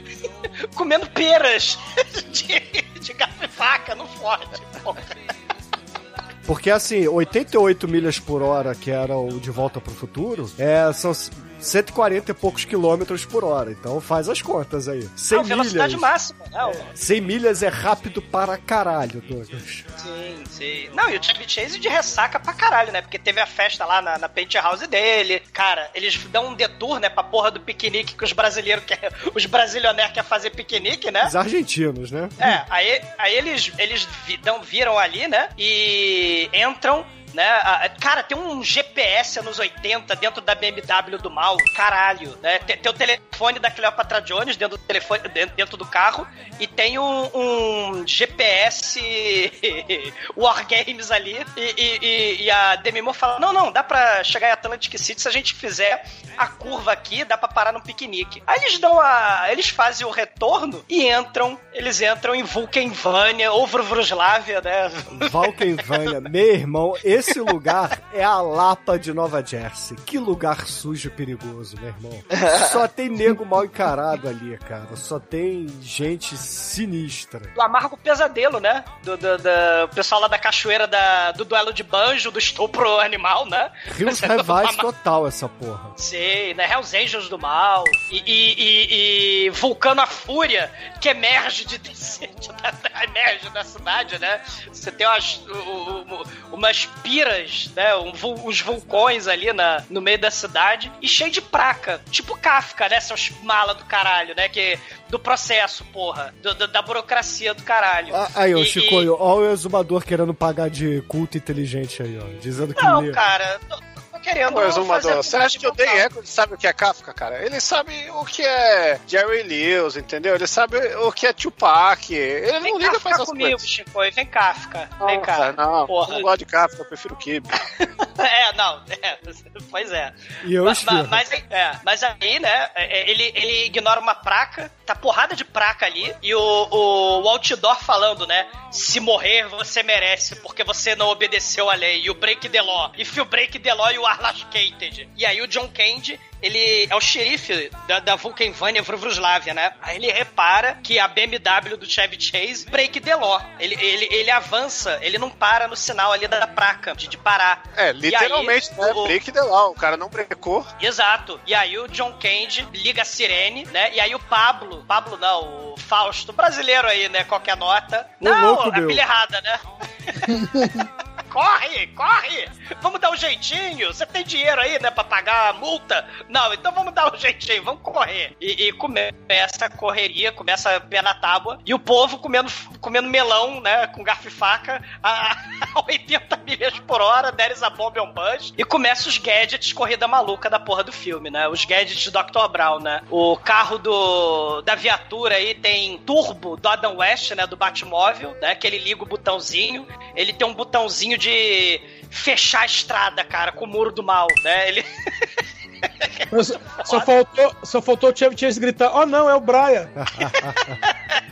Comendo peras de, de garfo e faca no forte. porra. Porque assim, 88 milhas por hora, que era o De Volta pro Futuro, é, são 140 e poucos quilômetros por hora. Então faz as contas aí. 100 Não, velocidade milhas. máxima, né? 100 milhas é rápido para caralho, Douglas. Sim, sim. Não, e o Chevy Chase de ressaca pra caralho, né? Porque teve a festa lá na, na penthouse dele. Cara, eles dão um detour, né, pra porra do piquenique que os brasileiros querem. Os brasilionaires querem fazer piquenique, né? Os argentinos, né? É, aí, aí eles, eles dão, viram ali, né? E entram. Né? Cara, tem um GPS anos 80 dentro da BMW do mal, caralho, né? Tem, tem o telefone da Cleopatra Jones dentro do telefone dentro, dentro do carro e tem um, um GPS Wargames ali e, e- e- a Demi Moore fala, não, não, dá pra chegar em Atlantic City se a gente fizer a curva aqui, dá pra parar num piquenique. Aí eles dão a... eles fazem o retorno e entram, eles entram em Vulcanvânia ou Vruvruslávia, né? Valkenvânia, meu irmão, esse lugar é a Lapa de Nova Jersey. Que lugar sujo e perigoso, meu irmão. Só tem nego mal encarado ali, cara. Só tem gente sinistra. do Amargo Pesadelo, né? Do, do, do pessoal lá da cachoeira da, do duelo de banjo, do estupro animal, né? Rios Revais total essa porra. Sei, né? Hells Angels do mal. E, e, e- e Vulcano a Fúria, que emerge de, de- da- emerge da cidade, né? Você tem umas, u- u- umas piras, né? Um uns vulcões ali na, no meio da cidade e cheio de praca. Tipo Kafka, né? Seus mala do caralho, né? Que, do processo, porra. Do- do- da burocracia do caralho. Ah, Aí, ó, Chico, e- olha o exumador querendo pagar de culto inteligente aí, ó. Dizendo que Não, lê. cara, tô querendo. Pô, Exumador, fazer você acha que o Dan Aykroyd sabe o que é Kafka, cara? Ele sabe o que é Jerry Lewis, entendeu? Ele sabe o que é Tupac. Ele Vem não liga pra essas comigo, coisas. Chico. Vem cá, fica. Vem cá. Não, Porra. não gosto de Kafka, eu prefiro Kibe. É, não, é, pois é. E eu mas, espirro. mas, é, mas aí, né, é, ele, ele ignora uma praca, tá porrada de praca ali, e o, o, o outdoor falando, né, se morrer você merece, porque você não obedeceu a lei, e o break the law, if you break the law, you are lascated. E aí o John Candy, ele é o xerife da, da Vulcanvânia Vruvruslávia, né? Aí ele repara que a BMW do Chevy Chase break the law. Ele, ele, ele avança, ele não para no sinal ali da placa de, de parar. É, E aí, literalmente, né? o- Break the law. O cara não brecou. Exato. E aí o John Candy liga a sirene, né? E aí o Pablo, Pablo não, o Fausto, brasileiro aí, né? Qualquer nota. Ô, não, louco, a pilha errada, né? corre, corre! Vamos dar um jeitinho. Você tem dinheiro aí, né, pra pagar a multa? Não, então vamos dar um jeitinho, vamos correr. E, e começa a correria, começa a pé na tábua, e o povo comendo, comendo melão, né, com garfo e faca, a, a 80 milhas por hora, deres a bomba on bus, e começa os gadgets corrida maluca da porra do filme, né? Os gadgets do Dr. Brown, né? O carro do, da viatura aí tem turbo do Adam West, né, do Batmóvel, né, que ele liga o botãozinho, ele tem um botãozinho de fechar a estrada, cara, com o muro do mal, né? Ele Só, só faltou, só faltou o Chevy Chase gritar: Oh, não, é o Brian.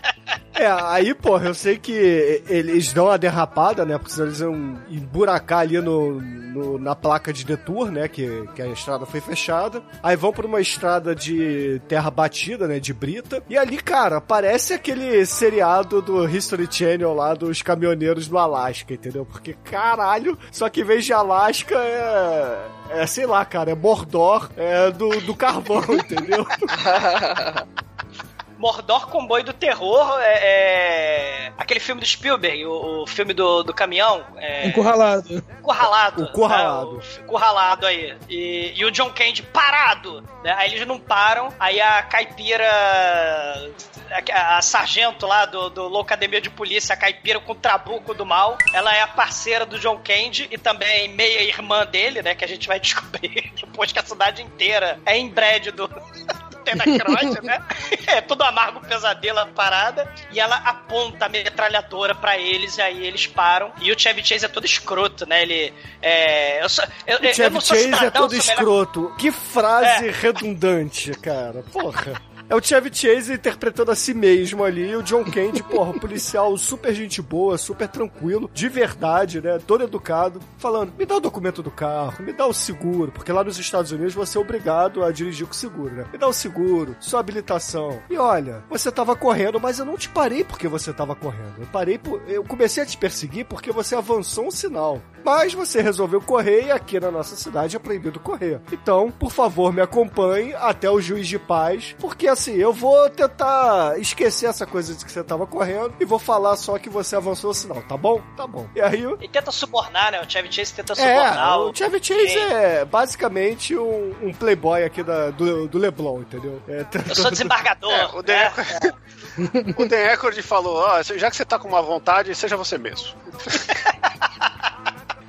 É, aí, porra, eu sei que eles dão uma derrapada, né? Porque eles iam emburacar ali no, no- na placa de detour, né? Que, que a estrada foi fechada. Aí vão por uma estrada de terra batida, né? De brita. E ali, cara, parece aquele seriado do History Channel lá dos caminhoneiros do Alasca, entendeu? Porque, caralho, só que em vez de Alasca é. É, sei lá, cara, é Mordor é do, do carvão, entendeu? Mordor Comboio do Terror é, é aquele filme do Spielberg, o, o filme do, do caminhão. É, Encurralado. Curralado. O Curralado. né, o Curralado aí. E, e o John Candy parado. Né? Aí eles não param. Aí a caipira. A, a sargento lá do, do Loucademia de Polícia, a caipira com o trabuco do mal. Ela é a parceira do John Candy e também meia irmã dele, né? Que a gente vai descobrir depois que a cidade inteira é inbred do. Tenacroid, né? É tudo amargo, pesadelo, a parada. E ela aponta a metralhadora pra eles, e aí eles param. E o Chevy Chase é todo escroto, né? Ele. É. Eu, sou, eu, O Chevy não sou Chase é cidadão, todo sou melhor- escroto. Que frase redundante, cara. Porra. É o Chevy Chase interpretando a si mesmo ali. E o John Candy, porra, policial super gente boa, super tranquilo, de verdade, né? Todo educado, falando: me dá o documento do carro, me dá o seguro, porque lá nos Estados Unidos você é obrigado a dirigir com seguro, né? Me dá o seguro, sua habilitação. E olha, você tava correndo, mas eu não te parei porque você tava correndo. Eu parei por. Eu comecei a te perseguir porque você avançou um sinal. Mas você resolveu correr e aqui na nossa cidade é proibido correr. Então, por favor, me acompanhe até o juiz de paz, porque assim, eu vou tentar esquecer essa coisa de que você tava correndo e vou falar só que você avançou o sinal, tá bom? Tá bom. E aí, E tenta subornar, né? O Chevy Chase tenta é, subornar. o Chevy Chase é basicamente um, um playboy aqui da- do, do Leblon, entendeu? É, Eu sou desembargador. É, o Dan? Aykroyd- o Dan Aykroyd falou, ó, já que você tá com uma vontade, seja você mesmo.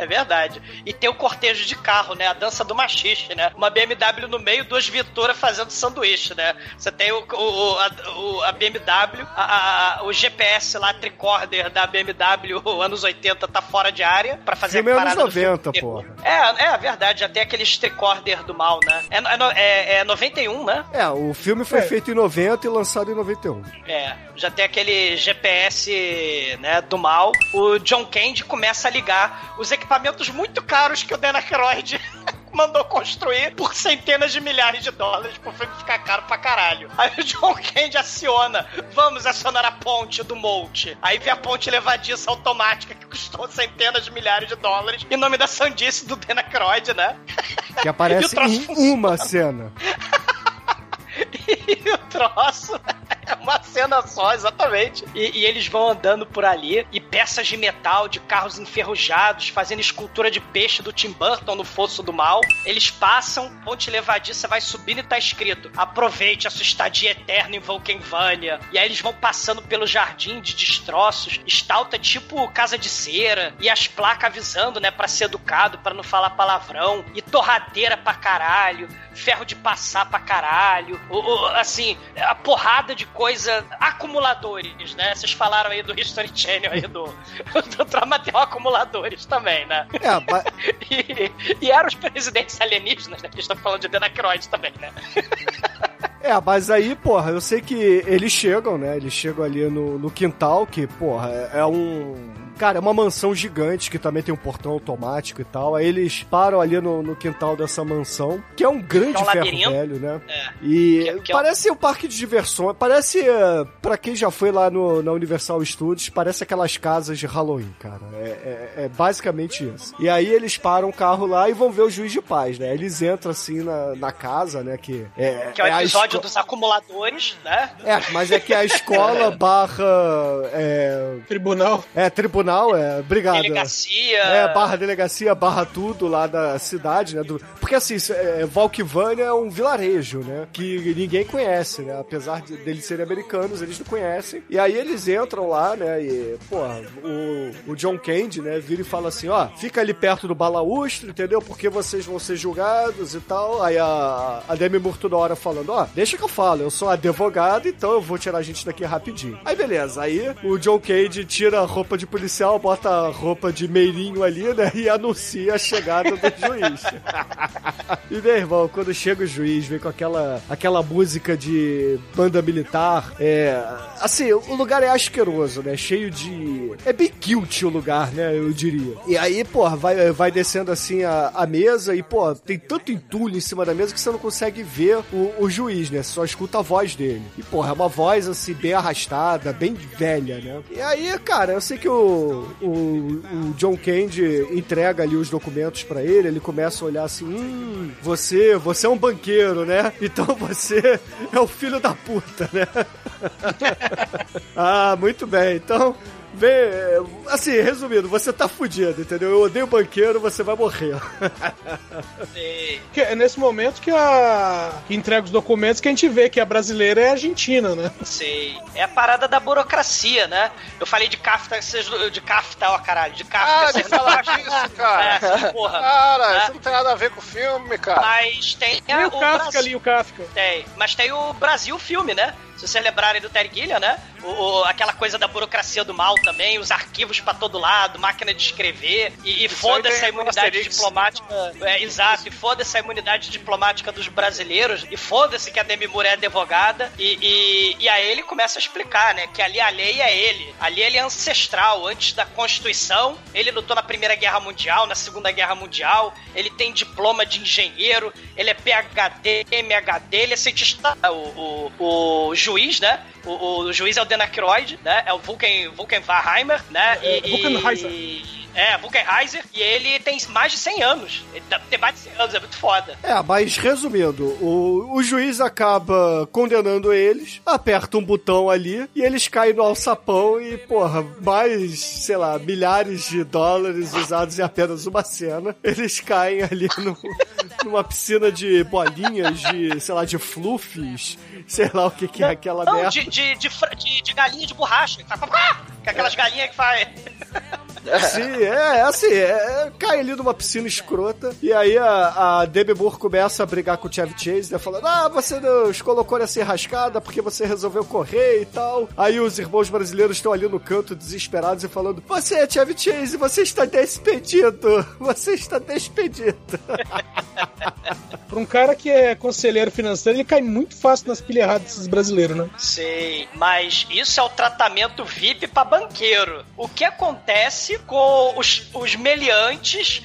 É verdade. E tem o cortejo de carro, né? A dança do machiste, né? Uma BMW no meio, duas Viaturas fazendo sanduíche, né? Você tem o, o- a, o- a BMW, a- a- o GPS lá, tricorder da BMW, anos 80, tá fora de área pra fazer Filme a é anos parada do filme 90, de terror. porra. É, é verdade, já tem aqueles tricorder do mal, né? É, é, é, é 91, né? É, o filme foi É. feito em 90 e lançado em 91. É, já tem aquele GPS, né, do mal. O John Candy começa a ligar os equipamentos muito caros que o Dan Aykroyd mandou construir por centenas de milhares de dólares pro filme ficar caro pra caralho. Aí o John Candy aciona, vamos acionar a ponte do Molt. Aí vem a ponte levadiça automática que custou centenas de milhares de dólares em nome da sandice do Dan Aykroyd, né? Que E o aparece troço em uma cena. E o troço é uma cena só, exatamente. E, e eles vão andando por ali e peças de metal de carros enferrujados, fazendo escultura de peixe do Tim Burton no Fosso do Mal. Eles passam, ponte levadiça vai subindo e tá escrito: aproveite a sua estadia eterna em Vulcanvânia. E aí eles vão passando pelo jardim de destroços, estalta tipo casa de cera, e as placas avisando, né, pra ser educado, pra não falar palavrão, e torradeira pra caralho, ferro de passar pra caralho, o, o- assim, a porrada de coisa, acumuladores, né? Vocês falaram aí do History Channel aí do, do Tramatel acumuladores também, né? É, mas... e, e eram os presidentes alienígenas, né? Que estão falando de Denacroid também, né? É, mas aí, porra, eu sei que eles chegam, né? Eles chegam ali no, no quintal, que, porra, é é um. Cara, é uma mansão gigante que também tem um portão automático e tal. Aí eles param ali no, no quintal dessa mansão, que é um grande é um ferro velho, né? É. E Que- que é um- parece um parque de diversões. Parece, eh, pra quem já foi lá no, na Universal Studios, parece aquelas casas de Halloween, cara. É, é- é basicamente isso. E aí eles param o carro lá e vão ver o juiz de paz, né? Eles entram assim na, na casa, né? Que é, Que é o a episódio esco- dos acumuladores, né? é, mas é que a escola barra. É, tribunal. É, tribunal tribunal, é. Obrigado. Delegacia. É, barra delegacia, barra tudo lá da cidade, né? do- porque assim, isso é, Valkyvania é um vilarejo, né? Que ninguém conhece, né? Apesar de, deles serem americanos, eles não conhecem. E aí eles entram lá, né? E, porra, o, o John Candy, né? Vira e fala assim: ó, fica ali perto do balaústre, entendeu? Porque vocês vão ser julgados e tal. Aí a, a Demi Moore toda hora falando: ó, deixa que eu falo, eu sou advogado, então eu vou tirar a gente daqui rapidinho. Aí beleza, aí o John Cage tira a roupa de policial, bota a roupa de meirinho ali, né? E anuncia a chegada do juiz. e meu irmão, quando chega o juiz, vem com aquela, aquela música de banda militar, é. Assim, o lugar é asqueroso, né? Cheio de. É bem guilty o lugar, né? Eu diria. E aí, porra, vai, vai descendo assim a, a mesa e, pô, tem tanto entulho em cima da mesa que você não consegue ver o, o juiz, né? Você só escuta a voz dele. E, porra, é uma voz assim, bem arrastada, bem velha, né? E aí, cara, eu sei que o, o, o John Candy entrega ali os documentos pra ele, ele começa a olhar assim, hum, você, você é um banqueiro, né? Então você é o filho da puta, né? ah, muito bem. Então, vê, assim, resumindo, você tá fudido, entendeu? Eu odeio banqueiro, você vai morrer. É nesse momento que a que entrega os documentos que a gente vê que a brasileira é argentina, né? Sei. É a parada da burocracia, né? Eu falei de Kafka, vocês- de Kafka, ó caralho, de Kafka. Ah, de falar disso, cara. É, porra. Cara, né? isso não tem nada a ver com o filme, cara. Mas tem E a- o Kafka Brasil- ali, o Kafka. Tem. Mas tem o Brasil filme, né? Se vocês lembrarem do Terry Gilliam, né? O, o- aquela coisa da burocracia do mal também, os arquivos pra todo lado, máquina de escrever, e, e Isso foda-se aí tem a imunidade diplomática. É, exato, e foda-se a imunidade diplomática dos brasileiros, e foda-se que a Demi Moore é advogada, e, e, e aí ele começa a explicar, né? Que ali a lei é ele. Ali ele é ancestral, antes da Constituição, ele lutou na Primeira Guerra Mundial, na Segunda Guerra Mundial, ele tem diploma de engenheiro, ele é PhD, MHD, ele é cientista. O, o, o juiz, né? O, o juiz é o Dan Aykroyd, né? É o Vulcan, Vulcan Warheimer, né? É, e, Vulcanheiser. e- É, Vulcanheiser, e ele tem mais de 100 anos. Ele tem mais de 100 anos, é muito foda. É, mas resumindo, o, o juiz acaba condenando eles, aperta um botão ali e eles caem no alçapão e, porra, mais, sei lá, milhares de dólares usados em apenas uma cena, eles caem ali no- numa piscina de bolinhas, de, sei lá, de fluffs, sei lá o que, que é aquela Não, merda. de, de, de, de- galinha de borracha. que faz-! Que é aquelas galinhas que faz. Sim, é, é assim, é, é, cai ali numa piscina escrota, e aí a, a Debbie Moore começa a brigar com o Chevy Chase, né, falando, ah, você nos colocou nessa enrascada porque você resolveu correr e tal. Aí os irmãos brasileiros estão ali no canto, desesperados, e falando, você é Chevy Chase, você está despedido, você está despedido. Pra um cara que é conselheiro financeiro, ele cai muito fácil nas pilhas erradas desses brasileiros, né? Sei, mas isso é o tratamento VIP pra banqueiro. O que acontece com os, os meliantes,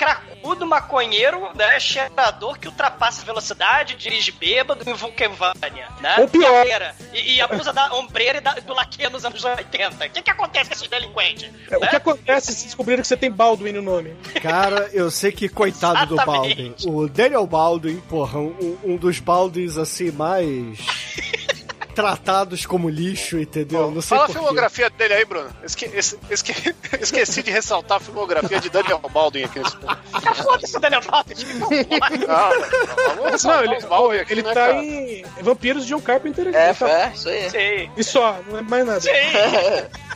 cracudo, maconheiro, né, cheirador que ultrapassa a velocidade, dirige bêbado em Vulcanvânia, né? Ou pior. E, e abusa da ombreira e da, do laque nos anos 80. O que, que acontece com esses delinquentes? É, O né? que acontece se descobrirem que você tem Baldwin no nome? Cara, eu sei que coitado do Baldwin. O Daniel Baldwin, porra, um, um dos Baldwins assim mais tratados como lixo, entendeu? Não sei Fala a filmografia dele aí, Bruno. Esque, es- esque- esqueci de ressaltar a filmografia de Daniel Baldwin aqui nesse filme. Foda-se o Daniel Baldwin. Não, ele, Baldwin aqui, ele né, tá cara? em Vampiros de John Carpenter. É, tá- é, isso aí. Sei. E só, não é mais nada.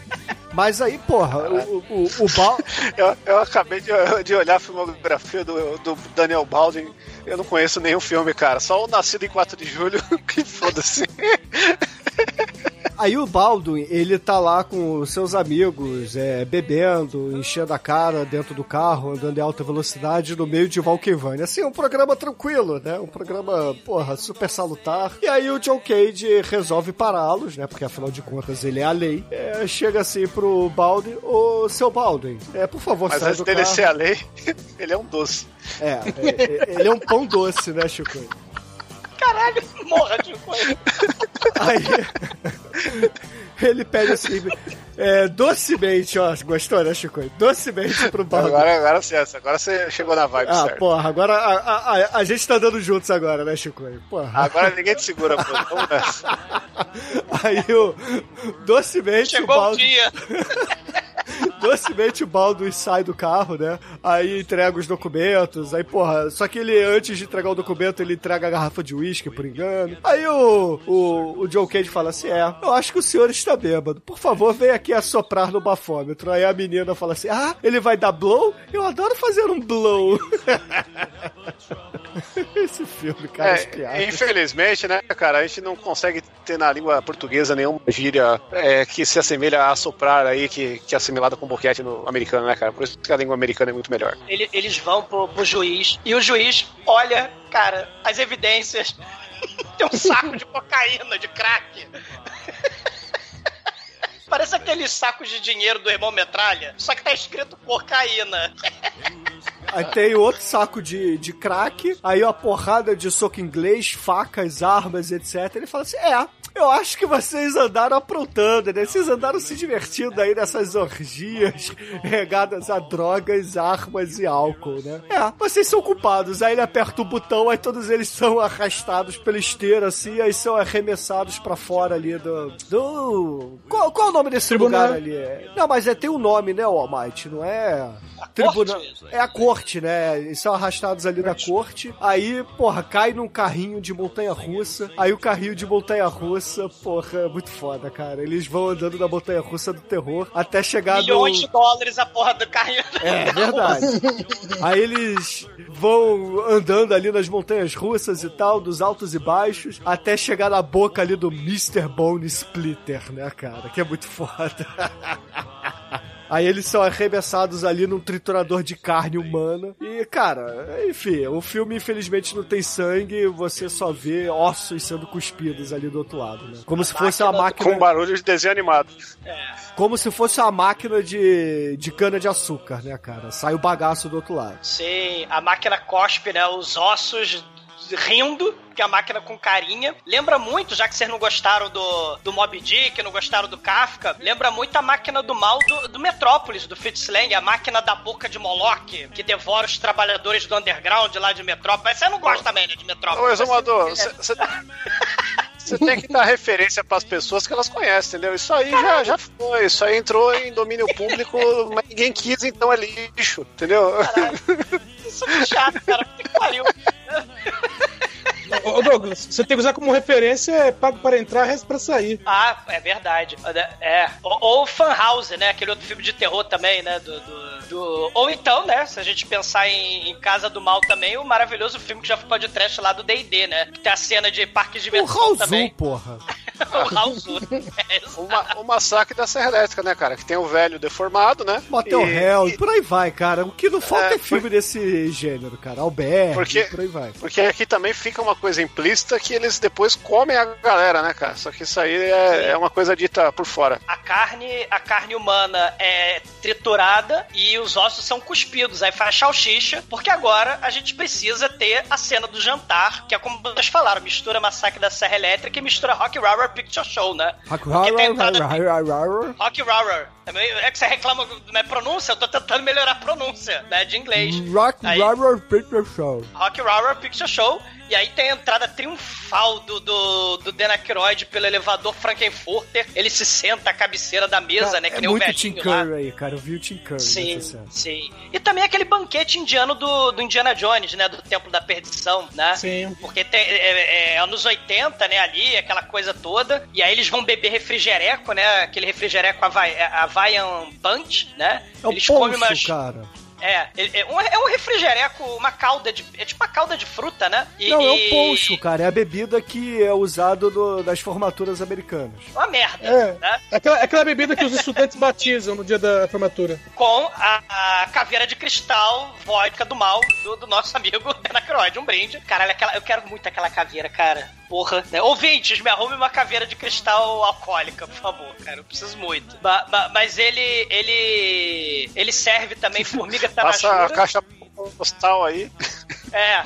Mas aí, porra, o, o, o Bal... Eu, eu acabei de, de olhar a filmografia do, do Daniel Baldwin. Eu não conheço nenhum filme, cara. Só o Nascido em 4 de Julho, que foda-se. Aí o Baldwin, ele tá lá com os seus amigos, é, bebendo, enchendo a cara dentro do carro, andando em alta velocidade no meio de Valkyvania. Assim, um programa tranquilo, né? Um programa, porra, super salutar. E aí o John Cage resolve pará-los, né? Porque afinal de contas ele é a lei. É, chega assim pro Baldwin, ô seu Baldwin, é, por favor, Mas sai antes do dele carro. ser a lei, ele é um doce. É, é, é, ele é um pão doce, né, Chico? Caralho, morra de coisa. Aí ele pede assim, é, docemente, ó, gostou, né, Chico? Docemente pro Baldwin. Agora, agora, sim, agora você chegou na vibe, Ah, certo. porra, agora a, a, a, a gente tá dando juntos agora, né, Chico? Porra. Agora ninguém te segura, Bruno. Vamos nessa. Aí o docemente Chegou o Baldwin, dia. docemente o Baldwin sai do carro, né? Aí entrega os documentos, aí, porra, só que ele, antes de entregar o documento, ele entrega a garrafa de uísque, por engano. Aí o, o, o John Cage fala assim, é, eu acho que o senhor está bêbado. Por favor, vem aqui assoprar no bafômetro. Aí a menina fala assim, ah, ele vai dar blow? Eu adoro fazer um blow. Esse filme, cara, É, as piadas. infelizmente, né, cara, a gente não consegue ter na língua portuguesa nenhuma gíria é, que se assemelha a soprar aí, que, que é assimilada com boquete no americano, né, cara? Por isso que a língua americana é muito melhor. Ele- eles vão pro, pro juiz e o juiz olha, cara, as evidências. Tem um saco de cocaína, de crack. Parece aqueles sacos de dinheiro do irmão Metralha, só que tá escrito cocaína. Aí tem outro saco de, de crack, aí uma porrada de soco inglês, facas, armas, etc. Ele fala assim: é. Eu acho que vocês andaram aprontando, né? Vocês andaram se divertindo aí nessas orgias regadas a drogas, armas e álcool, né? É, vocês são culpados. Aí ele aperta o botão, aí todos eles são arrastados pela esteira, assim, aí são arremessados pra fora ali do. do... Qual, qual é o nome desse Tribunal. lugar ali? É- Não, mas é, tem um nome, né, Almighty? Não é. Tribunal. É a corte, né? Eles são arrastados ali da corte. Aí, porra, cai num carrinho de montanha russa. Aí o carrinho de montanha russa, porra, é muito foda, cara. Eles vão andando na montanha russa do terror até chegar Milhões no. de dólares a porra do carrinho. É verdade. Aí eles vão andando ali nas montanhas russas e tal, dos altos e baixos, até chegar na boca ali do Mr. Bone Splitter, né, cara? Que é muito foda. Aí eles são arremessados ali num triturador de carne humana. E, cara, enfim, o filme infelizmente não tem sangue, você só vê ossos sendo cuspidos ali do outro lado, né? Como se fosse uma máquina. Com barulho de desenho animado. Como se fosse uma máquina de, de cana de açúcar, né, cara? Sai o bagaço do outro lado. Sim, a máquina cospe, né? Os ossos rindo, que é a máquina com carinha. Lembra muito, já que vocês não gostaram do, do Mob Dick, não gostaram do Kafka, lembra muito a máquina do mal do, do Metrópolis, do Fritz Lang, a máquina da boca de Moloch, que devora os trabalhadores do underground lá de Metrópolis. Você não gosta também, né, de Ô, Metrópolis. Exumador, você você tem que dar referência pras pessoas que elas conhecem, entendeu? Isso aí já, já foi, isso aí entrou em domínio público, mas ninguém quis, então é lixo, entendeu? Isso é chato, cara. Que pariu. Ô, Douglas, você tem que usar como referência é pago para entrar, resto para sair. Ah, é verdade. É. Ou, ou Fan House, né? Aquele outro filme de terror também, né? Do, do- do- Ou então, né? Se a gente pensar em, em Casa do Mal também, o maravilhoso filme que já foi de trash lá do D&D, né? Que tem a cena de parque de O diversão Raul também. porra. o Raul. É, exato. O, ma- o massacre da Serra Elétrica, né, cara? Que tem o velho deformado, né? Motel E- Hell, por aí vai, cara. O que não falta é, É, filme desse gênero, cara. Albergue, Porque- por aí vai. Porque aqui também fica uma coisa implícita que eles depois comem a galera, né, cara? Só que isso aí é, é uma coisa dita por fora. A carne, a carne humana é triturada e os ossos são cuspidos. Aí faz salsicha, porque agora a gente precisa ter a cena do jantar, que é como vocês falaram, mistura Massacre da Serra Elétrica e mistura Rock Horror Picture Show, né? Porque tem entrada- Rock É que você reclama da minha pronúncia, eu tô tentando melhorar a pronúncia, né, de inglês. Rock Aí- Horror Picture Show. Rock Horror Picture Show. E aí tem a entrada triunfal do, do, do Dan Aykroyd pelo elevador Frankenfurter. Ele se senta à cabeceira da mesa, Cara, né? Que é nem o muito Tim velhinho lá. Curry aí, cara. Eu vi o Tim Curry Sim, sim. E também aquele banquete indiano do, do Indiana Jones, né? Do Templo da Perdição, né? Sim. Porque tem, é, é anos 80, né? Ali, aquela coisa toda. E aí eles vão beber refrigereco, né? Aquele refrigereco Havai, é, Hawaiian Punch, né? É o eles comem poncho, umas... cara. É, é um, é um refrigereco, uma calda de. É tipo uma calda de fruta, né? E- Não, é o e- poncho, cara. É a bebida que é usado no- nas formaturas americanas. Uma merda, É. né? Aquela, aquela bebida que os estudantes batizam no dia da formatura. Com a, a caveira de cristal vodka do mal do, do nosso amigo Anacroid. Um brinde. Caralho, aquela, eu quero muito aquela caveira, cara. Porra. Né? Ouvintes, me arrume uma caveira de cristal alcoólica, por favor, cara. Eu preciso muito. Ba- ba- mas ele. ele. ele serve também formiga Passa a caixa postal aí. É.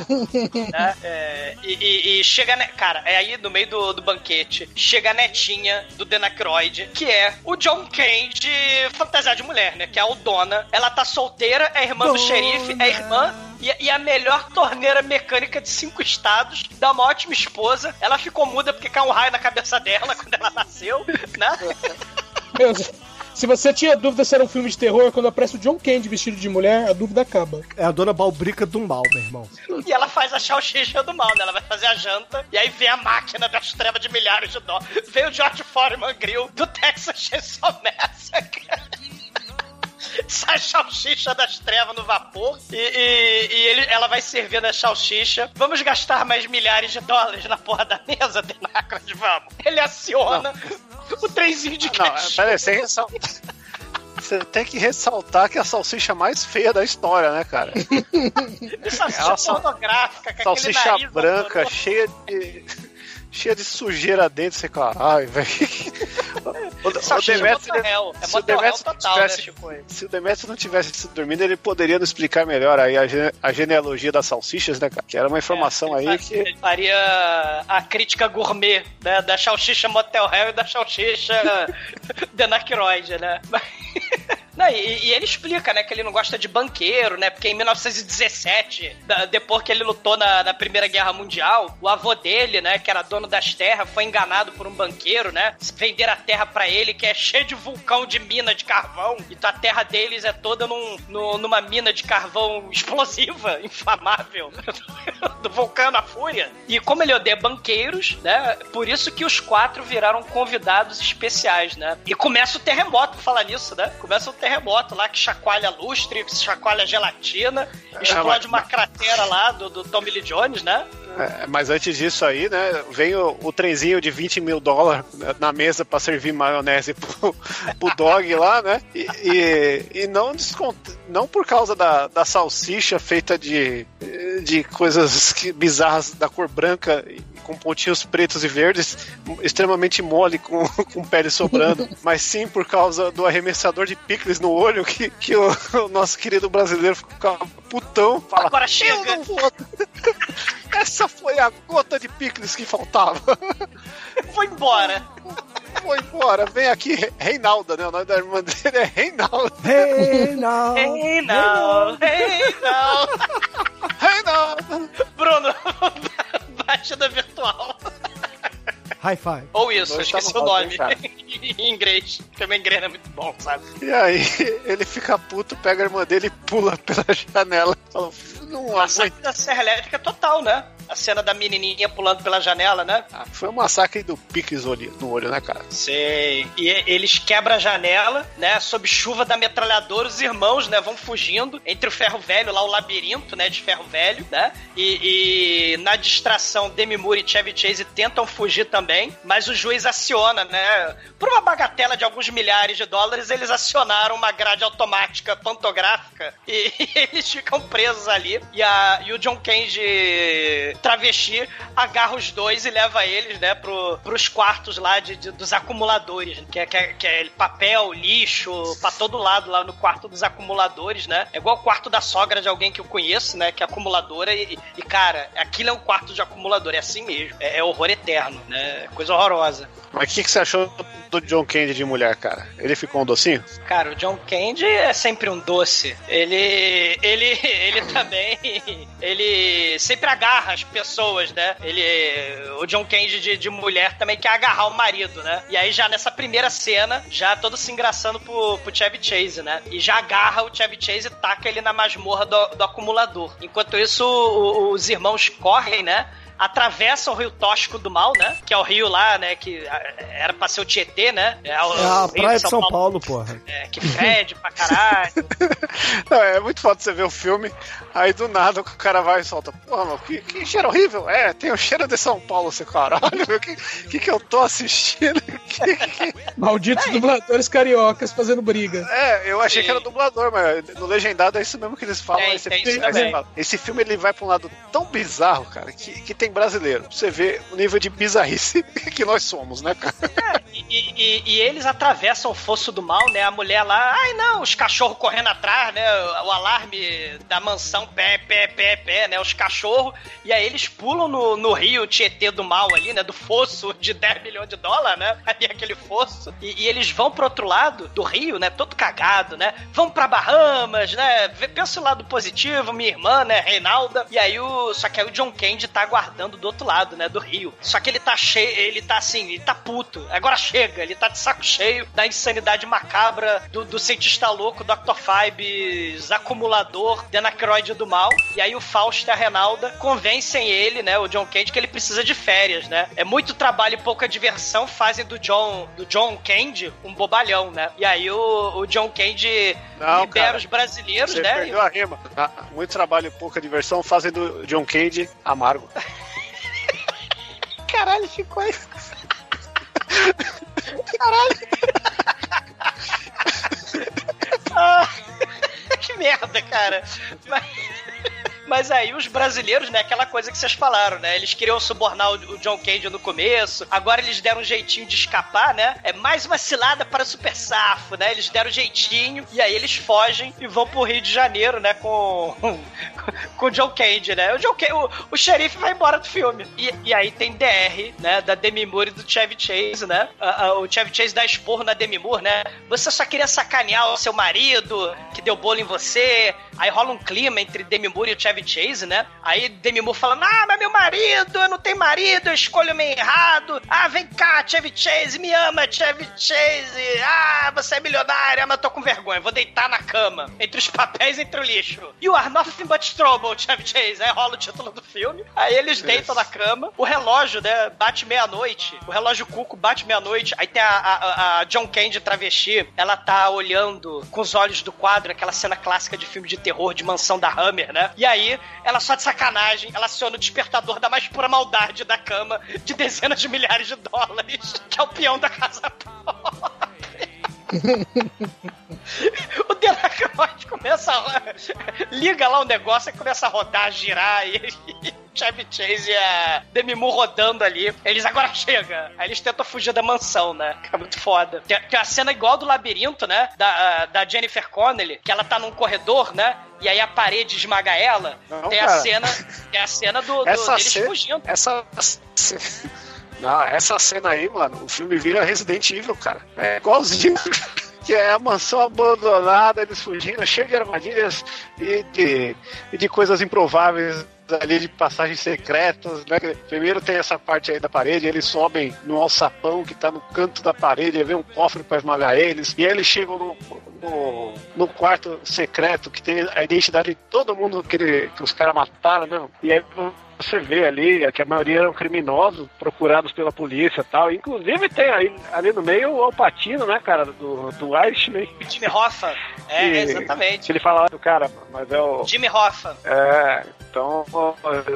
né? É, e, e- e chega, né, cara, é aí no meio do, do banquete, chega a netinha do Denacroid, que é o John Kane de Fantasia de Mulher, né? Que é a Dona. Ela tá solteira, é irmã do Dona. xerife, é irmã e, e a melhor torneira mecânica de cinco estados, dá uma ótima esposa. Ela ficou muda porque caiu um raio na cabeça dela quando ela nasceu, né? Meu, Se você tinha dúvida se era um filme de terror, quando aparece o John Candy vestido de mulher, a dúvida acaba. É a dona Balbrica do mal, meu irmão. E ela faz a salsicha do mal, né? Ela vai fazer a janta e aí vem a máquina das trevas de milhares de dólares. Vem o George Foreman Grill do Texas Chainsaw Massacre. Sai salsicha das trevas no vapor e, e- e ele, ela vai servindo a salsicha. Vamos gastar mais milhares de dólares na porra da mesa, Denacras, vamos. Ele aciona o trenzinho de Não, caixão. peraí, você ressal- Você tem que ressaltar que é a salsicha mais feia da história, né, cara? Salsicha Ela pornográfica, com Salsicha nariz branca, cheia de. cheia de sujeira dentro, você, caralho, velho. O, o Salsicha Demetrio, motorhell. É se o motorhell Demetrio não total, né, Chico? Se o Demetrio não tivesse dormindo, ele poderia nos explicar melhor aí a, a genealogia das salsichas, né, cara? Que era uma informação aí que. Ele faria a crítica gourmet né, da salsicha Motel Hell e da salsicha Denacroid, né? Não, e, e ele explica, né, que ele não gosta de banqueiro, né? Porque em 1917, da- depois que ele lutou na, na Primeira Guerra Mundial, o avô dele, né, que era dono das terras, foi enganado por um banqueiro, né? Vender a terra pra ele, que é cheio de vulcão de mina de carvão. Então a terra deles é toda num, no- numa mina de carvão explosiva, inflamável, do vulcão na fúria. E como ele odeia banqueiros, né? Por isso que os quatro viraram convidados especiais, né? E começa o terremoto, falar nisso, né? Começa o terremoto lá que chacoalha lustre, que chacoalha gelatina, explode mas- uma cratera lá do, do Tommy Lee Jones, né? É, mas antes disso aí, né, vem o, o trenzinho de 20 mil dólares né, na mesa pra servir maionese pro, pro dog lá, né? E, e, e não, não por causa da, da salsicha feita de, de coisas que- bizarras da cor branca com pontinhos pretos e verdes, extremamente mole, com, com pele sobrando, mas sim por causa do arremessador de picles no olho que, que o, o nosso querido brasileiro fica putão. Fala, Agora "Eu chega!" não vou essa foi a gota de picles que faltava. Vou embora. Vou embora. Vem aqui, Reinalda, né? O nome da irmã dele é Reinalda. Reinalda. Hey now. Reinalda. Bruno, batida virtual. High five. Ou isso, esqueci tá o bom, nome. em inglês. Porque meu inglês é muito bom, sabe? E aí, ele fica puto, pega a irmã dele e pula pela janela. Fala, não Massacre da Serra Elétrica total, né? A cena da menininha pulando pela janela, né? Ah, Foi um massacre do olho- no olho, né, cara? Sei. E e- eles quebram a janela, né? Sob chuva da metralhadora, os irmãos, né? Vão fugindo entre o ferro velho, lá o labirinto, né? De ferro velho, né? E, e na distração, Demi Moore e Chevy Chase tentam fugir também, mas o juiz aciona, né? Por uma bagatela de alguns milhares de dólares, eles acionaram uma grade automática pantográfica e, eles ficam presos ali. E, a, e o John Candy travesti agarra os dois e leva eles, né, pro, pros quartos lá de, de- dos acumuladores, que é, que, é, que é papel, lixo, pra todo lado lá no quarto dos acumuladores, né? É igual o quarto da sogra de alguém que eu conheço, né, que é acumuladora e, e, cara, aquilo é um quarto de acumulador, é assim mesmo. É, é horror eterno, né? É Coisa horrorosa. Mas o que, que você achou do John Candy de mulher, cara? Ele ficou um docinho? Cara, o John Candy é sempre um doce. Ele. Ele. Ele também. Ele sempre agarra as pessoas, né? Ele. O John Candy de, de mulher também quer agarrar o marido, né? E aí, já nessa primeira cena, já todo se engraçando pro, pro Chevy Chase, né? E já agarra o Chevy Chase e taca ele na masmorra do, do acumulador. Enquanto isso, o- o- os irmãos correm, né? Atravessam o rio Tóxico do Mal, né? Que é o rio lá, né? Que era pra ser o Tietê, né? É, o, É a o praia de São Paulo, porra. é, que fede pra caralho. Não, é muito foda você ver o filme, aí do nada o cara vai e solta. Porra, mano, que, que cheiro horrível. É, tem o cheiro de São Paulo, você caralho. O que, que, que eu tô assistindo? Que- que- Malditos dubladores cariocas fazendo briga. É, eu achei que era dublador, mas no legendado é isso mesmo que eles falam. Tem, esse, filme, esse filme ele vai pra um lado tão bizarro, cara, que, que tem brasileiro. Você ver o nível de bizarrice que nós somos, né, cara? E, e- e eles atravessam o fosso do mal, né? A mulher lá, ai não, os cachorros correndo atrás, né? O alarme da mansão Pepe pé, pé, pé, né? Os cachorros. E aí eles pulam no, no rio Tietê do mal ali, né? Do fosso de 10 milhões de dólares, né? Ali aquele fosso. E, e eles vão pro outro lado do rio, né? Todo cagado, né? Vão pra Bahamas, né? Pensa o lado positivo, minha irmã, né? Reinalda. E aí o. Só que aí o John Candy tá aguardando do outro lado, né? Do rio. Só que ele tá cheio, ele tá assim, ele tá puto. Agora chega, ele tá de saco cheio da insanidade macabra do, do cientista louco, Dr. Fibes, acumulador, Do mal. E aí o Fausto e a Renalda convencem ele, né? O John Candy, que ele precisa de férias, né? É muito trabalho e pouca diversão, fazem do John, do John Candy um bobalhão, né? E aí o, o John Candy Não, libera cara. os brasileiros, Você né? perdeu a rima. Ah, Muito trabalho e pouca diversão fazem do John Candy amargo. Caralho, ficou aí. Caralho. Ah, que merda, cara. Mas, mas aí os brasileiros, né, aquela coisa que vocês falaram, né? Eles queriam subornar o, John Candy no começo, agora eles deram um jeitinho de escapar, né? É mais uma cilada para o Super Safo, né? Eles deram um jeitinho e aí eles fogem e vão pro Rio de Janeiro, né, com com o John Candy, né? O, John o, o xerife vai embora do filme. E, e aí tem DR, né? Da Demi Moore e do Chevy Chase, né? O Chevy Chase dá esporro na Demi Moore, né? Você só queria sacanear o seu marido, que deu bolo em você. Aí rola um clima entre Demi Moore e o Chevy Chase, né? Aí Demi Moore fala, ah, mas meu marido, eu não tenho marido, eu escolho meio errado. Ah, vem cá, Chevy Chase, me ama, Chevy Chase. Ah, você é milionária, mas eu tô com vergonha, vou deitar na cama, entre os papéis e entre o lixo. You are nothing but trouble, Chevy Chase. Aí rola o título do filme. Aí eles deitam na cama. O relógio, né, bate meia-noite. O relógio cuco bate meia-noite. Aí tem a, a, a John Candy travesti. Ela tá olhando com os olhos do quadro, aquela cena clássica de filme de terror de mansão da Hammer, né? E aí, ela só de sacanagem, ela aciona o despertador da mais pura maldade da cama de dezenas de milhares de dólares, que é o peão da casa o Delacroix começa a... liga lá o negócio e começa a rodar, girar e, Chevy Chase e a Demi Moore rodando ali. Eles agora chega. Aí eles tentam fugir da mansão, né? Que é muito foda. Tem, tem a cena igual do labirinto, né? Da, da Jennifer Connelly, que ela tá num corredor, né? E aí a parede esmaga ela. Não, tem a cena, tem a cena do, do Essa deles cena- fugindo. Essa. Não, essa cena aí, mano, o filme vira Resident Evil, cara. É igualzinho. Que é a mansão abandonada, eles fugindo, cheio de armadilhas e de, e de coisas improváveis ali de passagens secretas, né? Primeiro tem essa parte aí da parede, eles sobem no alçapão que tá no canto da parede, vem um cofre pra esmagar eles, e aí eles chegam no, no, no quarto secreto que tem a identidade de todo mundo que, ele- que os caras mataram, né? E aí você vê ali que a maioria eram criminosos procurados pela polícia e tal. Inclusive tem aí, ali no meio o Alpatino, né, cara, do, do Irishman. Jimmy Hoffa. É, Que- exatamente. Ele fala lá do cara, mas é o. Jimmy Hoffa. É, então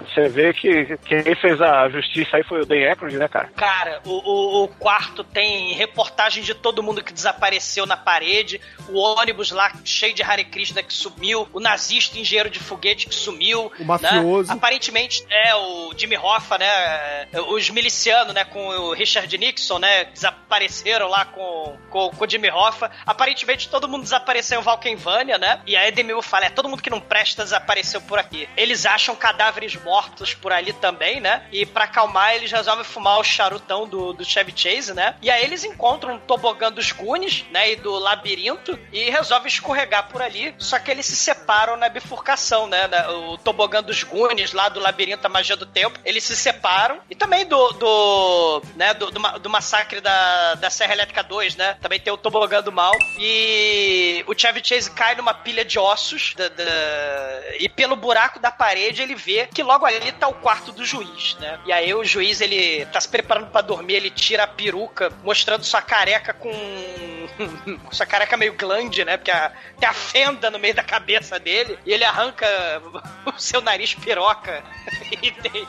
você vê que quem fez a justiça aí foi o Dan Aykroyd, né, cara? Cara, o, o, o quarto tem reportagem de todo mundo que desapareceu na parede, o ônibus lá cheio de Hare Krishna que sumiu, o nazista engenheiro de foguete que sumiu. O mafioso. Né? Aparentemente, é, o Jimmy Hoffa, né? é, Os milicianos, né, com o Richard Nixon, né? Desapareceram lá com, com, com o Jimmy Hoffa. Aparentemente, todo mundo desapareceu em Valkenvânia, né? E a Edemil fala: é, todo mundo que não presta desapareceu por aqui. Eles acham cadáveres mortos por ali também, né? E pra acalmar, eles resolvem fumar o charutão do, do Chevy Chase, né? E aí eles encontram um tobogã dos Goonies, né? E do labirinto e resolvem escorregar por ali. Só que eles se separam na bifurcação, né? O tobogã dos Goonies, lá do labirinto, a magia do tempo, eles se separam. E também do, do né? Do, do, do massacre da, da Serra Elétrica 2, né? Também tem o tobogã do mal. E o Chevy Chase cai numa pilha de ossos da- da- e pelo buraco da parede ele vê que logo ali tá o quarto do juiz, né? E aí o juiz ele tá se preparando pra dormir, ele tira a peruca, mostrando sua careca com sua careca meio glande, né? Porque a- tem a fenda no meio da cabeça dele e ele arranca o seu nariz piroca e tem,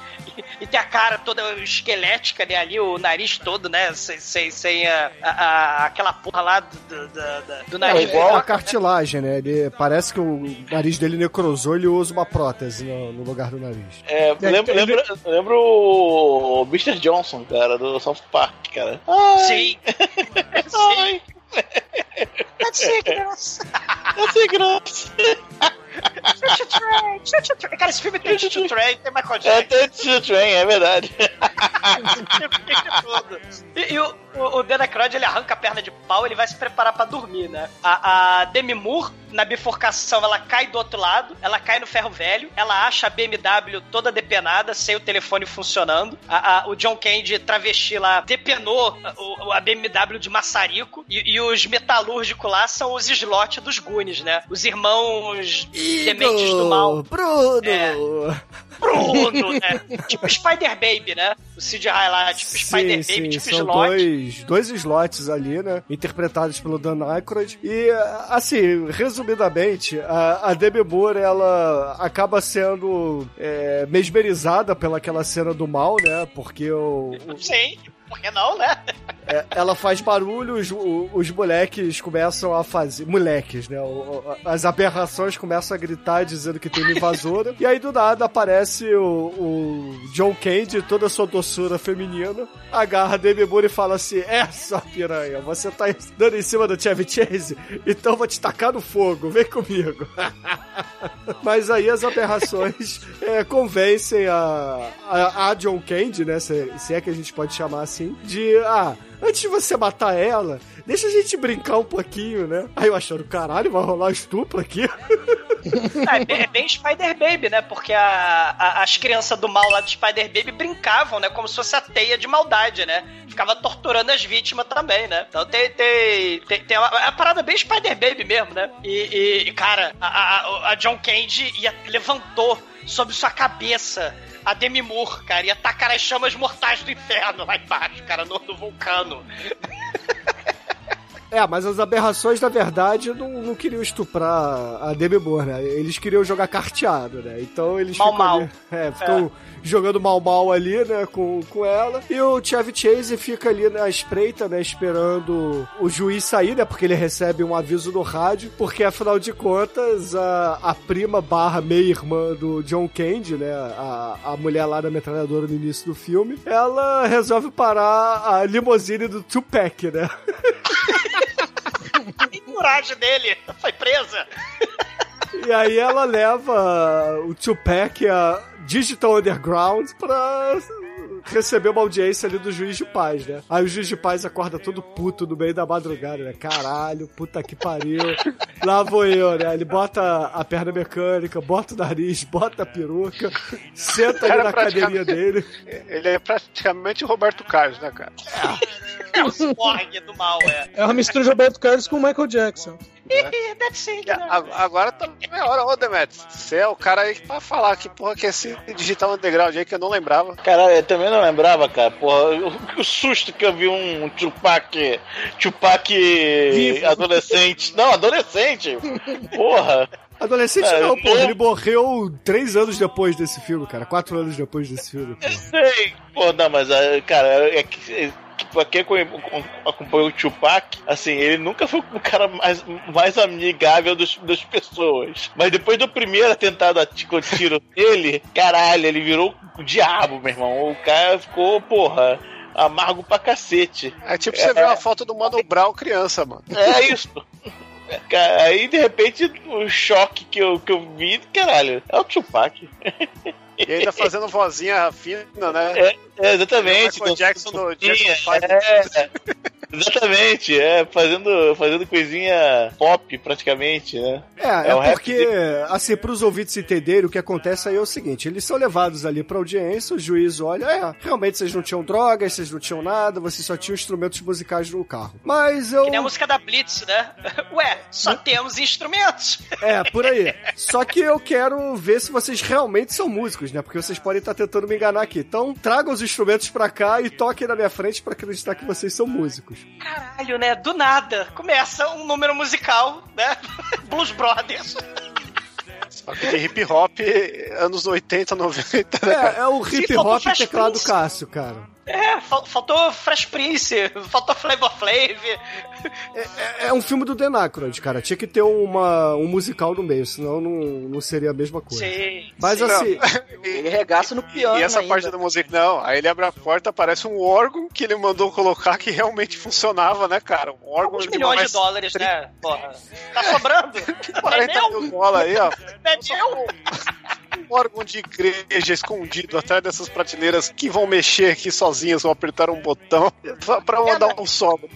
e tem a cara toda esquelética, né? Ali o nariz todo, né? Sem, sem, sem a, a- a- aquela porra lá do, do, do- do É nariz. igual a piroca, cartilagem, né? Ele, parece que o nariz dele necrosou, ele usa uma prótese no, no lugar do nariz. É, lembro, lembro, lembro o Mr. Johnson, cara, do South Park, cara. Sim. Ai, Pode ser, criança. eu sei graça. Choo Train, Choo Train. Cara, esse filme tem Choo Train, tem Michael Jackson. É, tem Choo Train, é verdade. E, e o, o, o Dan Aykroyd, ele arranca a perna de pau, ele vai se preparar pra dormir, né? A, a Demi Moore, na bifurcação, ela cai do outro lado, ela cai no ferro velho, ela acha a BMW toda depenada, sem o telefone funcionando. A, a- o John Candy, travesti lá, depenou a, a BMW de maçarico, e, e os metalúrgicos lá são os slots dos Goonies, né? Os irmãos dementes do mal. Bruno! É. Bruno, né? tipo Spider Baby, né? Sid lá, tipo Spider Sim, Baby, sim, tipo são slot. dois, dois slots ali, né? Interpretados pelo Dan Aykroyd. E, assim, resumidamente, a, a Demi Moore, ela acaba sendo é, mesmerizada pelaquela cena do mal, né? Porque o, o- Sim, por que não, né? é, ela faz barulho, os, os moleques começam a fazer. Moleques, né? As aberrações começam a gritar dizendo que tem uma invasora. e aí do nada aparece o, o John Candy, toda a sua doçura feminina, agarra Demi Moore e fala assim: É, sua piranha, você tá dando em cima do Chevy Chase, então vou te tacar no fogo, vem comigo. Mas aí as aberrações é, convencem a, a, a John Candy, né? Se, se é que a gente pode chamar assim, de ah, antes de você matar ela, deixa a gente brincar um pouquinho, né? Aí eu achando, caralho, vai rolar estupro aqui. É bem, é bem Spider Baby, né? Porque a- a- as crianças do mal lá do Spider Baby brincavam, né? Como se fosse a teia de maldade, né? Ficava torturando as vítimas também, né? Então tem, tem, tem, tem uma, é uma parada bem Spider Baby mesmo, né? E, e, cara, a, a- a John Candy ia, levantou sobre sua cabeça a Demi Moore, cara, ia tacar as chamas mortais do inferno lá embaixo, cara, no, no vulcano. É, mas as aberrações, na verdade, não, não queriam estuprar a Demi Moore, né? Eles queriam jogar carteado, né? Então eles Mal, ficam, mal. ali- é, ficam jogando mal mal ali, né? Com, com ela. E o Chevy Chase fica ali na espreita, né? Esperando o juiz sair, né? Porque ele recebe um aviso no rádio. Porque, afinal de contas, a, a prima barra meia-irmã do John Candy, né? A, a mulher lá da metralhadora no início do filme, ela resolve parar a limusine do Tupac, né? Coragem dele foi presa. E aí ela leva o Tupac a Digital Underground pra receber uma audiência ali do juiz de paz, né? Aí o juiz de paz acorda todo puto no meio da madrugada, né? Caralho, puta que pariu. Lá vou eu, né? Ele bota a perna mecânica, bota o nariz, bota a peruca, senta ali na cadeirinha dele. Ele é praticamente o Roberto Carlos, né, cara? É o ciborgue do mal, é. É uma mistura de Roberto Carlos com o Michael Jackson. Deve ser, E a- Agora tá meia hora, ô Demetrius. Você é o cara aí pra falar que porra que é esse digital underground aí que eu não lembrava. Caralho, eu também não lembrava, cara. Porra, o, o susto que eu vi um Tupac. Tupac adolescente. Não, adolescente. Porra. Adolescente É, não, pô. eu- Ele morreu três anos depois desse filme, cara. Quatro anos depois desse filme. pô. Sei. Pô, não, mas, ah, cara, é que. É Pra quem acompanhou o Tupac, assim, ele nunca foi o cara mais, mais amigável dos, das pessoas. Mas depois do primeiro atentado a tiro dele, caralho, ele virou o diabo, meu irmão. O cara ficou, porra, amargo pra cacete. É tipo você ver uma foto do Mano Brown criança, mano. É isso. Aí, de repente, o choque que eu, que eu vi, caralho, é o Tupac. E ainda fazendo vozinha fina, né? É, é, exatamente. Michael Jackson do Sim, Jackson 5. é, exatamente, é, fazendo, fazendo coisinha pop, praticamente, né? É, é, um rap porque, assim, pros ouvintes entenderem, o que acontece aí é o seguinte: eles são levados ali pra audiência, o juiz olha, é, realmente vocês não tinham drogas, vocês não tinham nada, vocês só tinham instrumentos musicais no carro. Mas eu. Que nem a música da Blitz, né? Ué, só temos instrumentos. É, por aí. Só que eu quero ver se vocês realmente são músicos, né? Porque vocês podem estar tentando me enganar aqui. Então, tragam os instrumentos pra cá e toquem na minha frente pra acreditar que vocês são músicos. Caralho, né? Do nada. Começa um número musical, né? Blues Brothers. Só que de hip hop, anos 80, 90, né? É, é o hip hop teclado. Cássio, cara. É, fal- faltou Fresh Prince, faltou Flavor Flav. É, é um filme do Dan Aykroyd, cara. Tinha que ter uma, um musical no meio, senão não, não seria a mesma coisa. Sim. Mas Sim. assim, Ele regaça no piano E essa ainda. parte da música, não, aí ele abre a porta, aparece um órgão que ele mandou colocar que realmente funcionava, né, cara? Um órgão Alguns de milhões mais de dólares, né? Porra. Tá sobrando? É 40 meu? mil dólares aí, ó. É meu? Órgão de igreja escondido atrás dessas prateleiras que vão mexer aqui sozinhas, vão apertar um botão pra mandar um solo.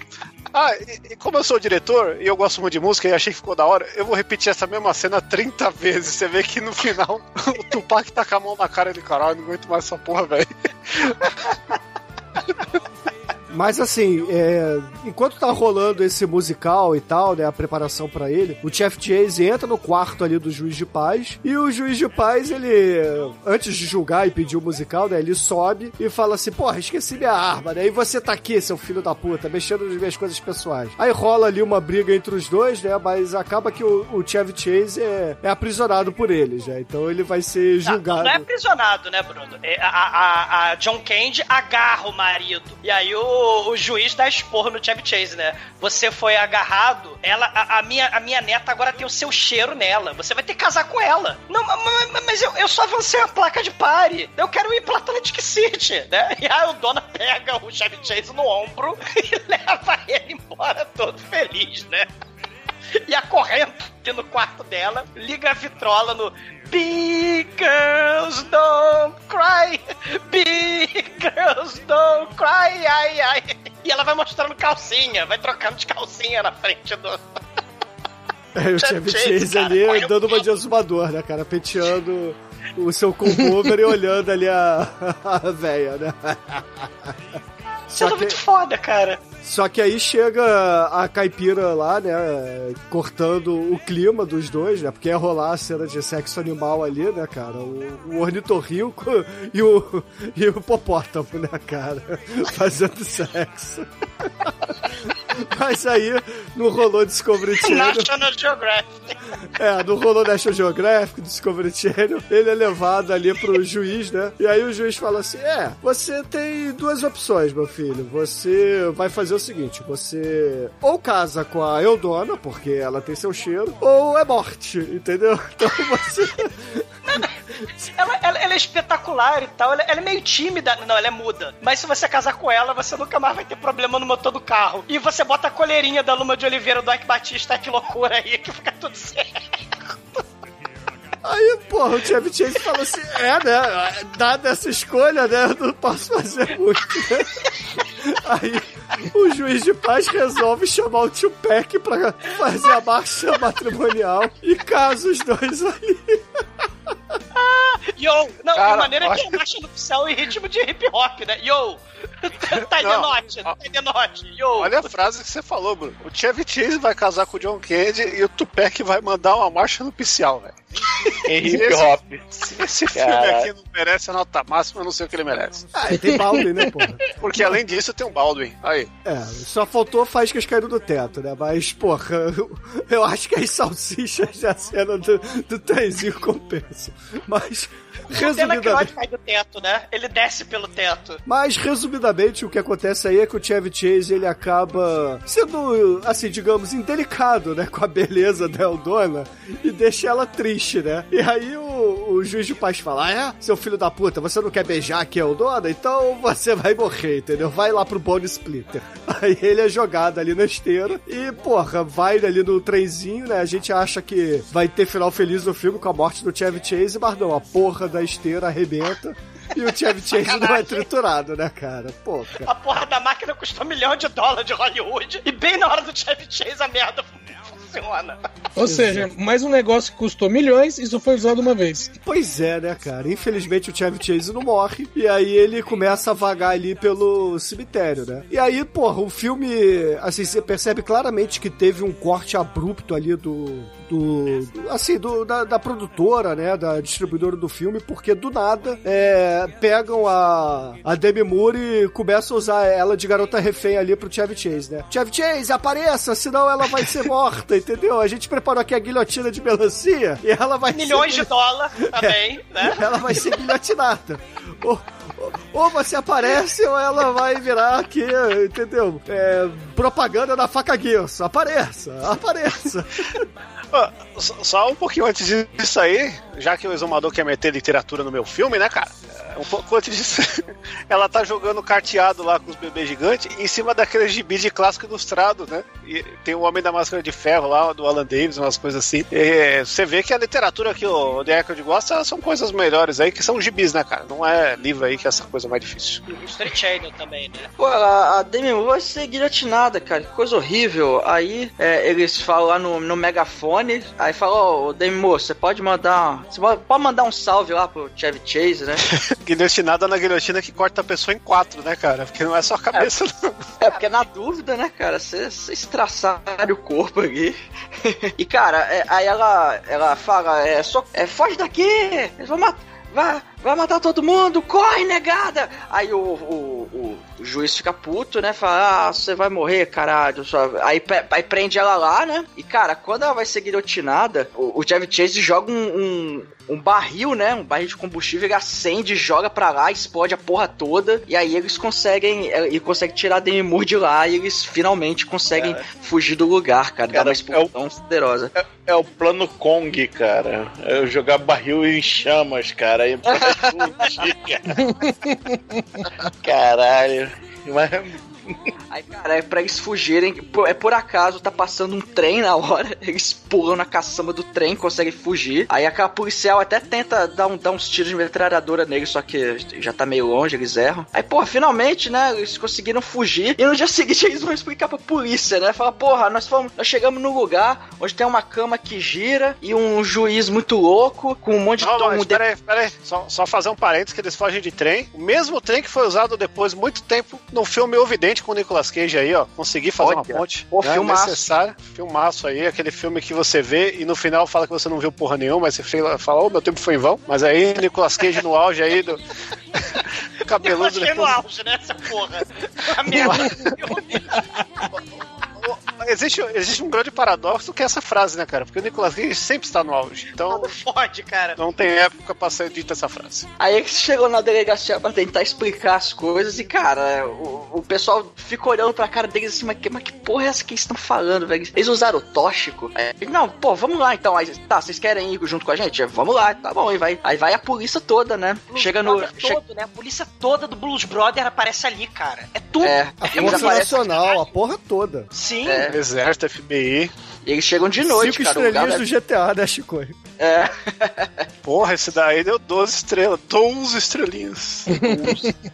Ah, e, e como eu sou diretor e eu gosto muito de música e achei que ficou da hora, eu vou repetir essa mesma cena 30 vezes. Você vê que no final o Tupac tá com a mão na cara de caralho, não aguento mais essa porra, velho. Mas assim, é, enquanto tá rolando esse musical e tal, né, a preparação pra ele, o Jeff Chase entra no quarto ali do juiz de paz e o juiz de paz, ele, antes de julgar e pedir o musical, né, ele sobe e fala assim, porra, esqueci minha arma, né, e você tá aqui, seu filho da puta, mexendo nas minhas coisas pessoais. Aí rola ali uma briga entre os dois, né, mas acaba que o, o Chevy Chase é, é aprisionado por eles, né, então ele vai ser julgado. Não é aprisionado, né, Bruno? É, A, a, a John Candy agarra o marido. E aí o, o juiz dá esporro no Chevy Chase, né? Você foi agarrado, ela, a, a minha, a minha neta agora tem o seu cheiro nela. Você vai ter que casar com ela. Não, ma- ma- mas eu, eu só avancei a placa de pare. Eu quero ir pra Atlantic City, né? E aí o dona pega o Chevy Chase no ombro e leva ele embora todo feliz, né? E a corrente no quarto dela, liga a vitrola no Big Girls Don't Cry, Big Girls Don't Cry, ai, ai. E ela vai mostrando calcinha, vai trocando de calcinha na frente do. Aí o Chevy Chase ali dando uma de exumador, né, cara? Penteando o seu combover e olhando ali a, a véia, né? Isso é muito foda, cara. Só que aí chega a caipira lá, né? Cortando o clima dos dois, né? Porque ia rolar a cena de sexo animal ali, né, cara? O, o ornitorrinco e o, e o popótamo, né, cara? Fazendo sexo. Mas aí não rolou Discovery Channel. National Geographic. É, não rolou National Geographic, Discovery Channel. Ele é levado ali pro juiz, né? E aí o juiz fala assim: É, você tem duas opções, meu filho. Você vai fazer o seguinte: você ou casa com a Eudona, porque ela tem seu cheiro, ou é morte, entendeu? Então você. Ela, ela- ela é espetacular e tal, ela, ela é meio tímida. Não, ela é muda. Mas se você casar com ela, você nunca mais vai ter problema no motor do carro. E você bota a coleirinha da Luma de Oliveira do Ike Batista, que loucura aí, que fica tudo certo. Aí, porra, o Chevy Chase falou assim: É, né? Dada essa escolha, né? Eu não posso fazer muito? Aí o juiz de paz resolve chamar o Peck pra fazer a marcha matrimonial e casa os dois ali. Yo! Não, Cara, de maneira que olha- é marcha nupcial em ritmo de hip hop, né? Yo! tá de Não. noite, tá de noite. Yo! Olha a frase que você falou, Bruno. O Chevy Chase vai casar com o John Candy e o Tupac vai mandar uma marcha nupcial, velho. Em hip Esse- hop. Se esse filme aqui não merece a nota máxima, eu não sei o que ele merece. Ah, e tem Baldwin, né, porra? Porque além disso tem um Baldwin. Aí. É, só faltou faíscas caindo do teto, né? Mas, porra, eu, eu acho que as salsichas da cena do, do trenzinho compensam. Mas, O Croyd resumidamente, cai do teto, né? Ele desce pelo teto. mas, resumidamente, o que acontece aí é que o Chevy Chase, ele acaba sendo, assim, digamos, indelicado, né? Com a beleza da Eldona e deixa ela triste, né? E aí o, o juiz de paz fala, ah, é? Seu filho da puta, você não quer beijar aqui a Eldona? Então você vai morrer, entendeu? Vai lá pro Bone Splitter. Aí ele é jogado ali na esteira e, porra, vai ali no trenzinho, né? A gente acha que vai ter final feliz no filme com a morte do Chevy Chase, mas não, a porra da esteira arrebenta e o Chevy Chase não é triturado, né, cara? Pô, cara. A porra da máquina custou um milhão de dólares de Hollywood e bem na hora do Chevy Chase a merda funciona. Ou seja, mais um negócio que custou milhões e só foi usado uma vez. Pois é, né, cara? Infelizmente o Chevy Chase não morre. E aí ele começa a vagar ali pelo cemitério, né? E aí, porra, o filme. Assim, você percebe claramente que teve um corte abrupto ali do. do. do- assim, do, da, da produtora, né? Da distribuidora do filme, porque do nada é, pegam a, a Demi Moore e começam a usar ela de garota refém ali pro Chevy Chase, né? Chevy Chase, apareça, senão ela vai ser morta, entendeu? A gente preparou aqui a guilhotina de melancia e ela vai Milhões ser... de dólares também, né? Ela vai ser guilhotinada. Ô, Ou você aparece ou ela vai virar aqui, entendeu? É, propaganda da faca Gears. Apareça, apareça. Só- um pouquinho antes disso aí, já que o exumador quer meter literatura no meu filme, né, cara? É, Um pouco antes disso, ela tá jogando carteado lá com os bebês gigantes em cima daqueles gibi de clássico ilustrado, né? E tem o Homem da Máscara de Ferro lá, do Alan Davis, umas coisas assim. E você vê que a literatura que o The Echo gosta são coisas melhores aí, que são gibis, né, cara? Não é livro aí que é essa coisa mais difícil. Street Channel também, né? Pô, a, a Demi Moore vai ser guilhotinada, cara. Que coisa horrível. Aí é, eles falam lá no, no megafone. Aí falam, ô Demi Moore, você pode mandar. Você pode mandar um salve lá pro Chevy Chase, né? Guilhotinada na guilhotina que corta a pessoa em quatro, né, cara? Porque não é só a cabeça, não. É, porque na dúvida, né, cara, você você estraçar o corpo aqui. e, cara, é, aí ela, ela fala, é, só, é, foge daqui, eles vão matar. Vai, vai matar todo mundo, corre, negada! Aí o, o, o, o juiz fica puto, né? Fala, ah, você vai morrer, caralho. Aí, aí prende ela lá, né? E, cara, quando ela vai ser guilhotinada, o, o Chevy Chase joga um, um, um barril, né? Um barril de combustível, ele acende, joga pra lá, explode a porra toda. E aí eles conseguem, é, ele consegue tirar a Demi Moore de lá e eles finalmente conseguem fugir do lugar, cara. Dá Cara, uma explosão poderosa. É o plano Kong, cara. É jogar barril em chamas, cara. E. Caralho. Mas Aí, cara, é pra eles fugirem. por- É por acaso, tá passando um trem na hora. Eles pulam na caçamba do trem, conseguem fugir. Aí aquela policial até tenta dar, um, dar uns tiros de metralhadora nele, só que já tá meio longe, eles erram. Aí, porra, finalmente, né? Eles conseguiram fugir. E no dia seguinte eles vão explicar pra polícia, né? Fala, porra, nós, fomos, nós chegamos num lugar onde tem uma cama que gira e um juiz muito louco com um monte de Não, tom mas de peraí, peraí. Só, só fazer um parênteses que eles fogem de trem. O mesmo trem que foi usado depois, muito tempo, no filme O Com o Nicolas Cage aí, ó. Consegui fazer Olha, uma ponte. pô, né, filmaço. necessário. Filmaço aí, aquele filme que você vê e no final fala que você não viu porra nenhuma, mas você fala, fala ô, meu tempo foi em vão. Mas aí, Nicolas Cage no auge aí do. Eu Cabeludo achei no depois. auge, né, essa porra. A merda. Existe, existe um grande paradoxo que é essa frase, né, cara? Porque o Nicolas Cage sempre está no auge. Então. Fode, cara. Não tem época pra ser dita essa frase. Aí eles chegam na delegacia pra tentar explicar as coisas e, cara, o, o pessoal fica olhando pra cara deles assim, mas que, mas que porra é essa que eles estão falando, velho? Eles usaram o tóxico? Aí, não, pô, vamos lá então. Aí, tá, vocês querem ir junto com a gente? Vamos lá, tá bom. Aí vai, aí vai a polícia toda, né? Blues Chega no. Che- todo, né? A polícia toda do Blues Brother aparece ali, cara. É tudo. É, A Força Nacional, a porra toda. Sim. É. Exército, FBI. E eles chegam de noite, Cinco cara. o lugar estrelinhas do GTA, né, Chico? É. Porra, esse daí deu 12 estrelas. 12 estrelinhas.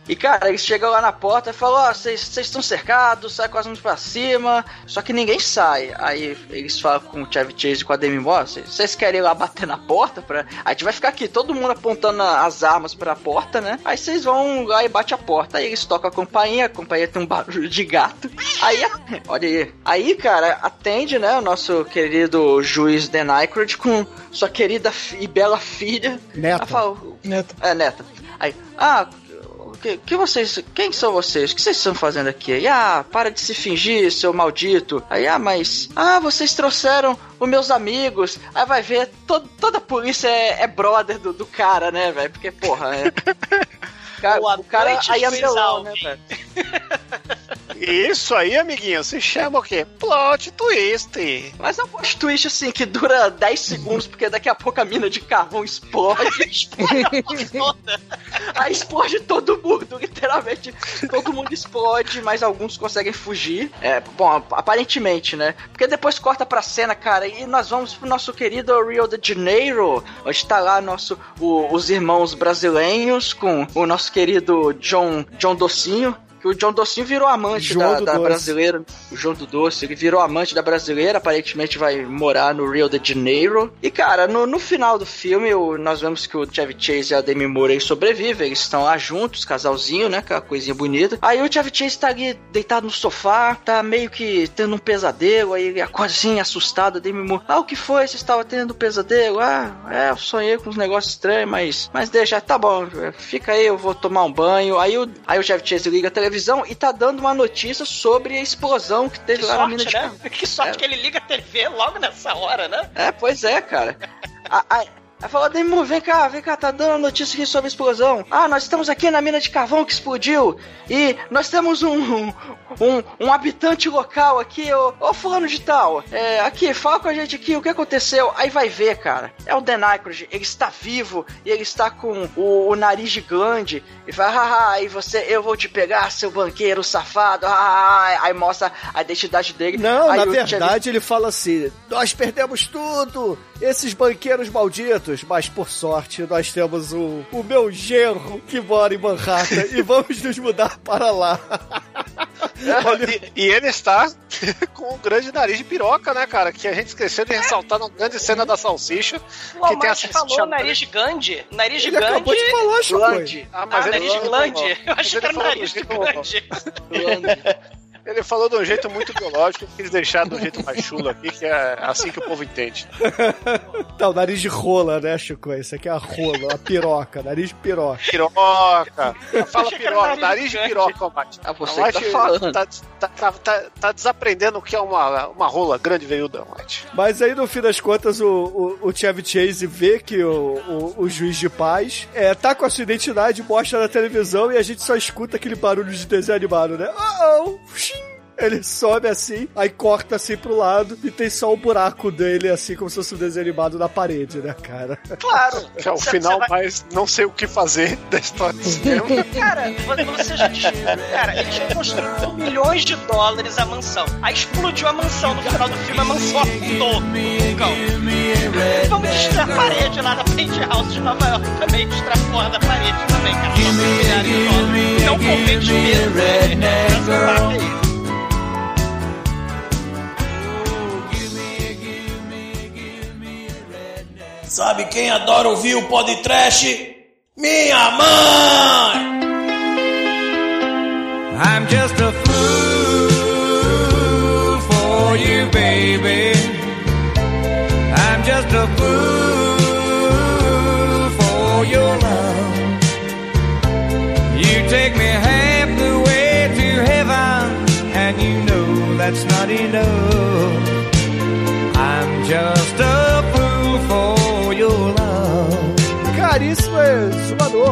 E, cara, eles chegam lá na porta e falam, ó, vocês vocês estão cercados, sai as mãos pra cima. Só que ninguém sai. Aí eles falam com o Chevy Chase e com a Demi Moore, "Vocês- querem ir lá bater na porta? Pra... Aí a gente vai ficar aqui, todo mundo apontando as armas pra porta, né? Aí vocês vão lá e bate a porta. Aí eles tocam a campainha, a campainha tem um barulho de gato. Aí, olha aí. Aí, cara, atende, né, o nosso querido juiz Dan Aykroyd com sua querida e bela filha. Neta. Fala, Neta. é, neta. Aí, ah, o que, que vocês. Quem são vocês? O que vocês estão fazendo aqui? Aí, ah, para de se fingir, seu maldito. Aí, ah, mas. Ah, vocês trouxeram os meus amigos. Aí vai ver, to- toda a polícia é, é brother do, do cara, né, velho? Porque, porra, é. Cara, Boa o cara aí é melão, né, velho? Isso aí, amiguinho, se chama o quê? Plot twist. Mas é um plot twist assim que dura 10 segundos, porque daqui a pouco a mina de carvão explode. Aí explode todo mundo, literalmente. Todo mundo explode, mas alguns conseguem fugir. É, bom, aparentemente, né? Porque depois corta pra cena, cara, e nós vamos pro nosso querido Rio de Janeiro, onde tá lá nosso, o- os irmãos brasileiros com o nosso querido John, John Docinho. Que o John Docinho virou amante João da, da brasileira. O João do Doce, ele virou amante da brasileira, aparentemente vai morar no Rio de Janeiro. E, cara, no, no final do filme, o- nós vemos que o Chevy Chase e a Demi Moore sobrevivem. Eles estão lá juntos, casalzinho, né? Aquela coisinha bonita. Aí o Chevy Chase tá ali deitado no sofá, tá meio que tendo um pesadelo. Aí ele acorda assim, assustado. A Demi Moore, ah, o que foi? Você estava tendo um pesadelo? Ah, é, eu sonhei com uns negócios estranhos, mas, mas deixa, tá bom, fica aí, eu vou tomar um banho. Aí o, aí o Chevy Chase liga a televisão e tá dando uma notícia sobre a explosão que teve Que lá na mina sorte, de né? Que sorte É. que ele liga a TV logo nessa hora, né? É, pois é, cara. A- a- Aí falou, Demu, vem cá, vem cá, tá dando notícia aqui sobre explosão. Ah, nós estamos aqui na mina de carvão que explodiu. E nós temos um, um, um, habitante local aqui, ô, ô fulano de tal. É, aqui, fala com a gente aqui o que aconteceu. Aí vai ver, cara. É o Dan Aykroyd, ele está vivo e ele está com o, o nariz de glande. E vai, haha, aí você, eu vou te pegar, seu banqueiro safado. Ah, aí mostra a identidade dele. Não, na verdade ele fala assim: nós perdemos tudo, esses banqueiros malditos, mas por sorte nós temos o, o meu genro que mora em Manhattan e vamos nos mudar para lá. E, e ele está com um grande nariz de piroca, né, cara? Que a gente esqueceu de ressaltar na grande cena da salsicha. O que tem a falou nariz de Gandhi. Nariz de Ele Gandhi. acabou de falar. Glande. Ah, Ah, mas ele nariz Glande. Eu achei que era nariz Glande. Ele falou de um jeito muito biológico, quis deixar do jeito mais chulo aqui, que é assim que o povo entende. tá, o nariz de rola, né, Chico? Isso aqui é a rola, a piroca, nariz de piroca. Piroca! Fala piroca, nariz de piroca, Mate. Ah, você Mate que tá falando. Tá, tá, tá, tá- tá desaprendendo o que é uma, uma rola grande veiuda, Mate. Mas aí, no fim das contas, o, o, o Chevy Chase vê que o, o, o juiz de paz é, tá com a sua identidade, mostra na televisão e a gente só escuta aquele barulho de desenho animado, né? Oh, oh. Ele sobe assim, aí corta assim pro lado e tem só o buraco dele, assim, como se fosse um desenho animado na parede, né, cara? Claro. Que é o final vai- mais não sei o que fazer da história do cinema. Cara, você já diz, cara, eles construíram por milhões de dólares a mansão. Aí explodiu a mansão no final do filme, a mansão afundou. Vamos destruir a parede lá da Penthouse de Nova York também, destruir a porra da parede também, cara. Não convence mesmo, né? Sabe quem adora ouvir o podcast? Minha mãe! I'm just a fool for you, baby. I'm just a fool for your love. You take me half the way to heaven, and you know that's not enough.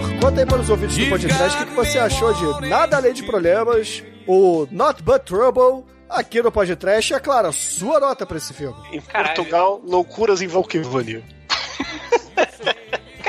Exumador, conta aí para os ouvintes do podcast o que, que você achou de Nada Além de Problemas, o Not But Trouble, aqui no podcast. É claro, a sua nota para esse filme. Em Portugal, loucuras em Valkyvania.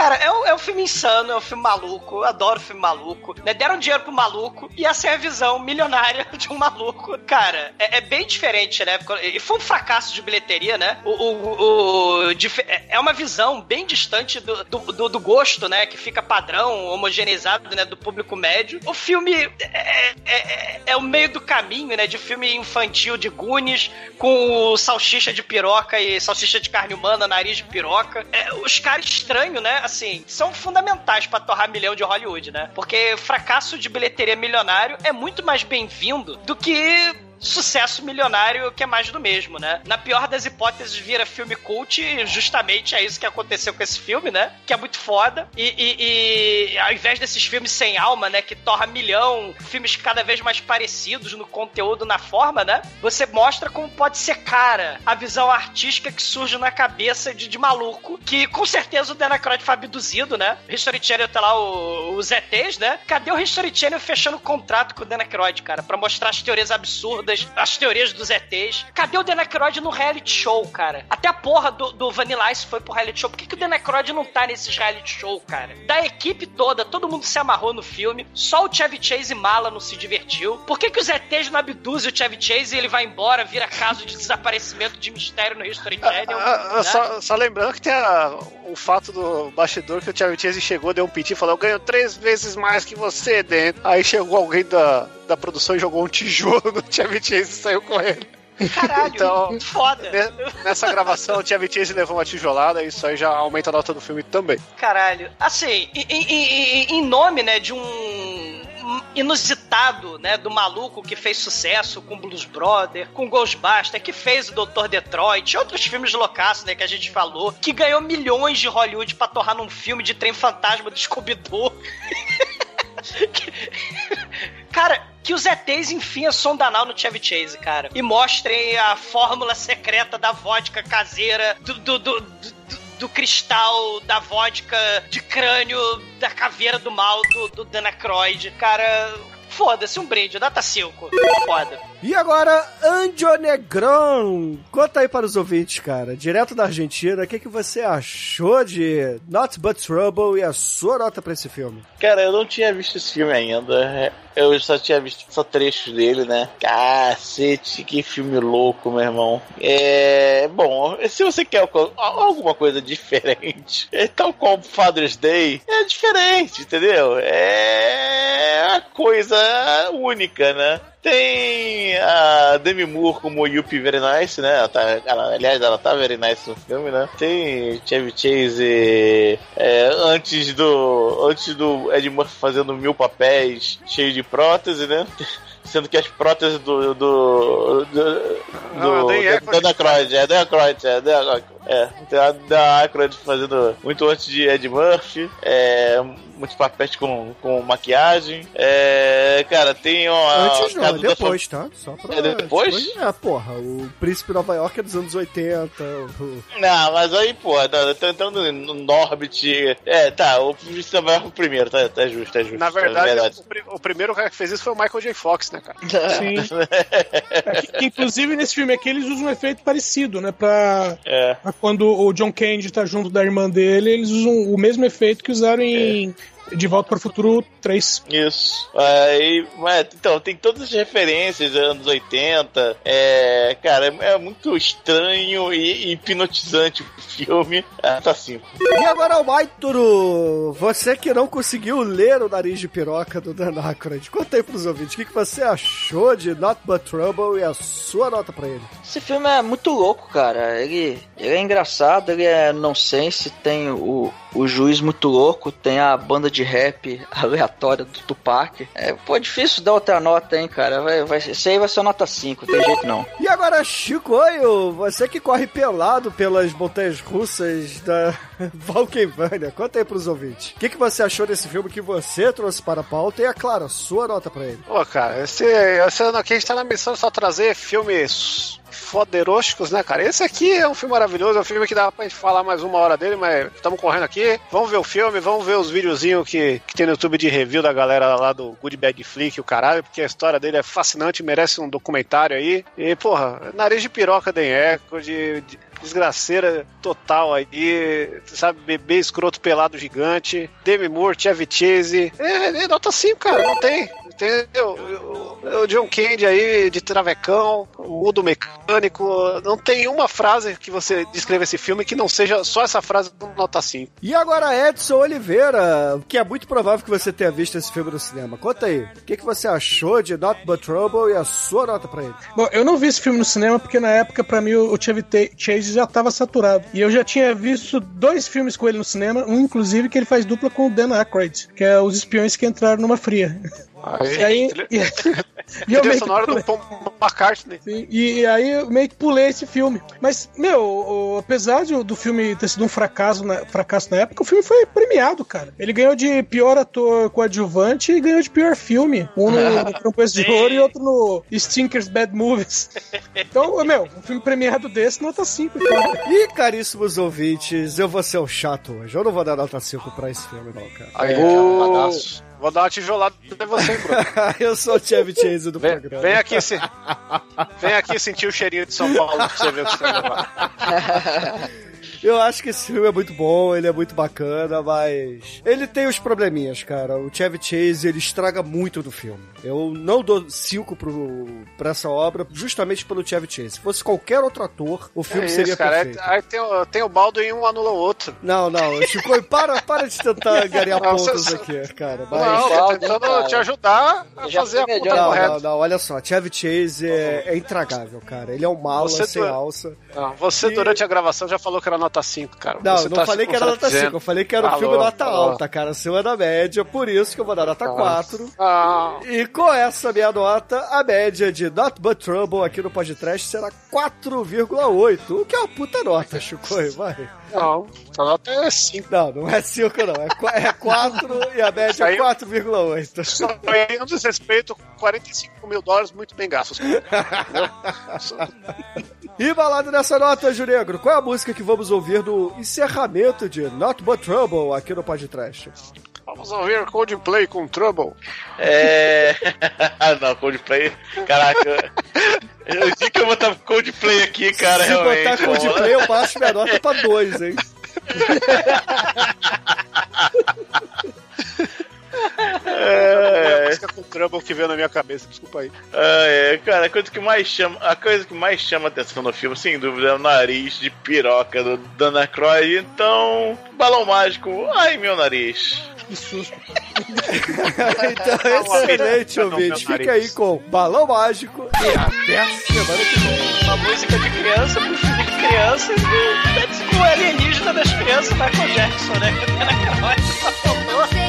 Cara, é um, é um filme insano, é um filme maluco, eu adoro filme maluco. Né? Deram dinheiro pro maluco e essa é a visão milionária de um maluco. Cara, é, é bem diferente, né? E foi um fracasso de bilheteria, né? O, o- o- é- é uma visão bem distante do, do, do- gosto, né? Que fica padrão, homogeneizado, né? Do público médio. O filme é, é- é o meio do caminho, né? De filme infantil de Goonies, com o salsicha de piroca e salsicha de carne humana, nariz de piroca. É, os caras estranhos, né? Assim, são fundamentais pra torrar milhão de Hollywood, né? Porque fracasso de bilheteria milionário é muito mais bem-vindo do que sucesso milionário que é mais do mesmo, né? Na pior das hipóteses, vira filme cult e justamente é isso que aconteceu com esse filme, né? Que é muito foda. E, e- e ao invés desses filmes sem alma, né? Que torra milhão, filmes cada vez mais parecidos no conteúdo, na forma, né? Você mostra como pode ser cara a visão artística que surge na cabeça de, de maluco, que com certeza o Dan Aykroyd foi abduzido, né? O History Channel tá lá, o- os ETs, né? Cadê o History Channel fechando contrato com o Dan Aykroyd, cara? Pra mostrar as teorias absurdas, as teorias dos ETs. Cadê o Dan Aykroyd no reality show, cara? Até a porra do, do Vanilla Ice foi pro reality show. Por que, que o Dan Aykroyd não tá nesses reality show, cara? Da equipe toda, todo mundo se amarrou no filme. Só o Chevy Chase e Mala não se divertiu. Por que, que os ETs não abduzem o Chevy Chase e ele vai embora, vira caso de desaparecimento de mistério no History Channel? Ah, ah, né? só, só lembrando que tem a- o fato do bastidor que o Chevy Chase chegou, deu um piti e falou: Eu ganho três vezes mais que você dentro. Aí chegou alguém da, da produção e jogou um tijolo no Chevy Chase e saiu correndo. Caralho, Então, foda. ne- Nessa gravação, o Chevy Chase levou uma tijolada e isso aí já aumenta a nota do filme também. Caralho. Assim, em, em- em- nome, né, de um inusitado, né, do maluco que fez sucesso com Blues Brother, com Ghostbuster, que fez o Doutor Detroit, outros filmes loucaços, né, que a gente falou, que ganhou milhões de Hollywood pra torrar num filme de trem fantasma do Scooby-Doo. Cara, que os ETs enfim a sonda anal no Chevy Chase, cara. E mostrem a fórmula secreta da vodka caseira do, do, do, do- do cristal da vodka de crânio da caveira do mal do, do Dan Aykroyd. Cara, foda-se, um brinde, data 5. Foda. E agora, Anjo Negrão. Conta aí para os ouvintes, cara, direto da Argentina, o que, que você achou de Not But Trouble e a sua nota para esse filme? Cara, eu não tinha visto esse filme ainda. Eu só tinha visto só trechos dele, né? Cacete, que filme louco, meu irmão. É. Bom, se você quer alguma coisa diferente, é tal qual Father's Day, é diferente, entendeu? É uma coisa única, né? Tem a Demi Moore como Yuppie Very Nice, né? Ela tá, ela, aliás, ela tá very nice no filme, né? Tem Chevy Chase é, antes do antes do Ed Murphy fazendo mil papéis cheio de prótese, né? Sendo que as próteses do. do. do. Não, do, é do Dan Aykroyd, é Dan Aykroyd, é Dan. É, tem a Dan Aykroyd fazendo muito antes de Ed Murphy. É, muitos papéis com, com maquiagem. É, cara, tem uma. Antes não, é depois, tá? Só pra. É depois? depois? É, porra. O Príncipe Nova York é dos anos 80. O... Não, mas aí, porra, tá, tá entrando no Norbit. É, tá, o Príncipe Nova York é o primeiro, tá, tá justo, tá justo. Na verdade, é verdade. O, pri- o primeiro cara que fez isso foi o Michael J. Fox, né, cara? Sim. É que- que, inclusive, nesse filme aqui, eles usam um efeito parecido, né? Pra, É. pra quando o John Candy tá junto da irmã dele, eles usam o mesmo efeito que usaram em De Volta para o Futuro 3. Isso. Aí, mas, então, tem todas as referências dos anos 80. É, cara, é, é muito estranho e, hipnotizante o filme. Ah, tá cinco. E agora o Maituru, você que não conseguiu ler o nariz de piroca do Dan Aykroyd, conta aí pros ouvintes, o que, que você achou de Not But Trouble e a sua nota pra ele? Esse filme é muito louco, cara. Ele, ele é engraçado, ele é nonsense, tem o, o juiz muito louco, tem a banda de rap aleatória do Tupac. É, pô, difícil dar outra nota, hein, cara. Vai, vai, esse aí vai ser nota 5, tem jeito não. E agora, Chicoio, você que corre pelado pelas montanhas russas da Valkenvânia, conta aí pros ouvintes. O que, que você achou desse filme que você trouxe para a pauta e, é claro, a sua nota pra ele? Pô, cara, esse, esse ano aqui a gente tá na missão de só trazer filmes foderósticos, né, cara? Esse aqui é um filme maravilhoso, é um filme que dá pra gente falar mais uma hora dele, mas estamos correndo aqui. Vamos ver o filme, vamos ver os videozinhos que, que tem no YouTube de review da galera lá do Good Bad Flick, o caralho, porque a história dele é fascinante, merece um documentário aí. E, porra, nariz de piroca tem eco, de, de desgraceira total aí, sabe? Bebê escroto pelado gigante, Demi Moore, Chevy Chase. É, é nota 5, cara, não tem. Entendeu? O, o John Candy aí de travecão, o Udo mecânico. Não tem uma frase que você descreva esse filme que não seja só essa frase do nota 5. E agora, Edson Oliveira, que é muito provável que você tenha visto esse filme no cinema. Conta aí, o que, que você achou de Not But Trouble e a sua nota pra ele? Bom, eu não vi esse filme no cinema porque na época, pra mim, o Chevy Chase já tava saturado. E eu já tinha visto dois filmes com ele no cinema, um inclusive que ele faz dupla com o Dan Aykroyd, que é Os Espiões que Entraram numa Fria. E aí. E, e eu meio que sonora do pulei. Paul McCartney. Sim, E, e aí eu meio que pulei esse filme. Mas, meu, o- apesar de, o- do filme ter sido um fracasso na, fracasso na época, o filme foi premiado, cara. Ele ganhou de pior ator coadjuvante e ganhou de pior filme. Um no, no Campeões de Ouro e outro no Stinkers Bad Movies. Então, meu, um filme premiado desse, nota 5. Então. E caríssimos ouvintes, eu vou ser o chato hoje. Eu não vou dar nota 5 pra esse filme, não, cara. Aí, vou... vou dar uma tijolada em você, Bruno. eu sou o Chevy Chase do Vem, programa. vem aqui, se... vem aqui sentir o cheirinho de São Paulo pra você ver o que você vai levar. Eu acho que esse filme é muito bom, ele é muito bacana, mas ele tem os probleminhas, cara. O Chevy Chase, ele estraga muito do filme. Eu não dou 5 pro, pra essa obra, justamente pelo Chevy Chase. Se fosse qualquer outro ator, o filme É seria isso, cara. perfeito. É- Aí tem, o- tem o baldo e um anula o outro. Não, não, Chico, para, para de tentar ganhar Não, pontos você- aqui, cara. Não, tô tentando te ajudar a Já fazer a conta Não, correta. não, não, olha só, Chevy Chase é, é intragável, cara. Ele é um mala Você sem tu- alça. Não, você, E- durante a gravação, já falou que era nota 5, cara. Não, Você não tá falei que era nota 5, contradizendo. eu falei que era um Falou, filme nota falou. alta, cara, acima da média, por isso que eu vou dar nota 4. Ah, E com essa minha nota, a média de Not But Trouble aqui no podcast será 4,8, o que é uma puta nota, Chico, vai. não, a nota é 5. Não, não é 5 não, é qu- é 4 e a média é Aí- 4,8. Só aí é um desrespeito, 45 mil dólares muito bem gastos. E balado nessa nota, Anjo Negro, qual é a música que vamos ouvir no encerramento de Not But Trouble aqui no podcast? Vamos ouvir Coldplay com Trouble. É. Ah, não, Coldplay. Caraca. Eu disse que eu vou botar Coldplay aqui, cara. Se realmente, botar Coldplay, eu baixo minha nota pra dois, hein? É... A música com Trouble que veio na minha cabeça, desculpa aí. Ah, é, cara, a coisa que mais chama, a coisa que mais chama atenção no filme, sem dúvida, é o nariz de piroca do Dana Croy. Então, balão mágico, ai meu nariz. Que susto. então, excelente, ouvinte. Fica aí com Balão Mágico e até semana que vem. Uma música de criança pro filme de criança e Go alienígena das crianças, Michael Jackson, né?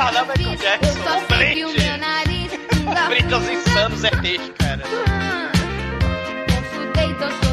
Caramba, Michael Jackson, um brinde. Brinde aos insanos é dele, cara. Consultei doutor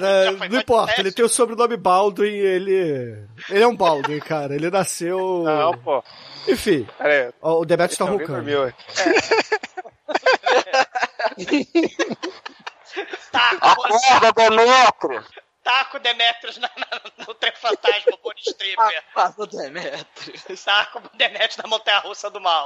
Cara, não importa, ele tem o sobrenome Baldwin, ele. Ele é um Baldwin, cara. Ele nasceu. Não, pô. Enfim. Aí. Ó, o Demetrius tá Alguém roncando. dormiu, é. Acorda, Demetrio! Taco Demetrius na, na, no trem fantasma, Bonnie Stripper. Taco Demetrius. Taco Demetrius na montanha russa do mal.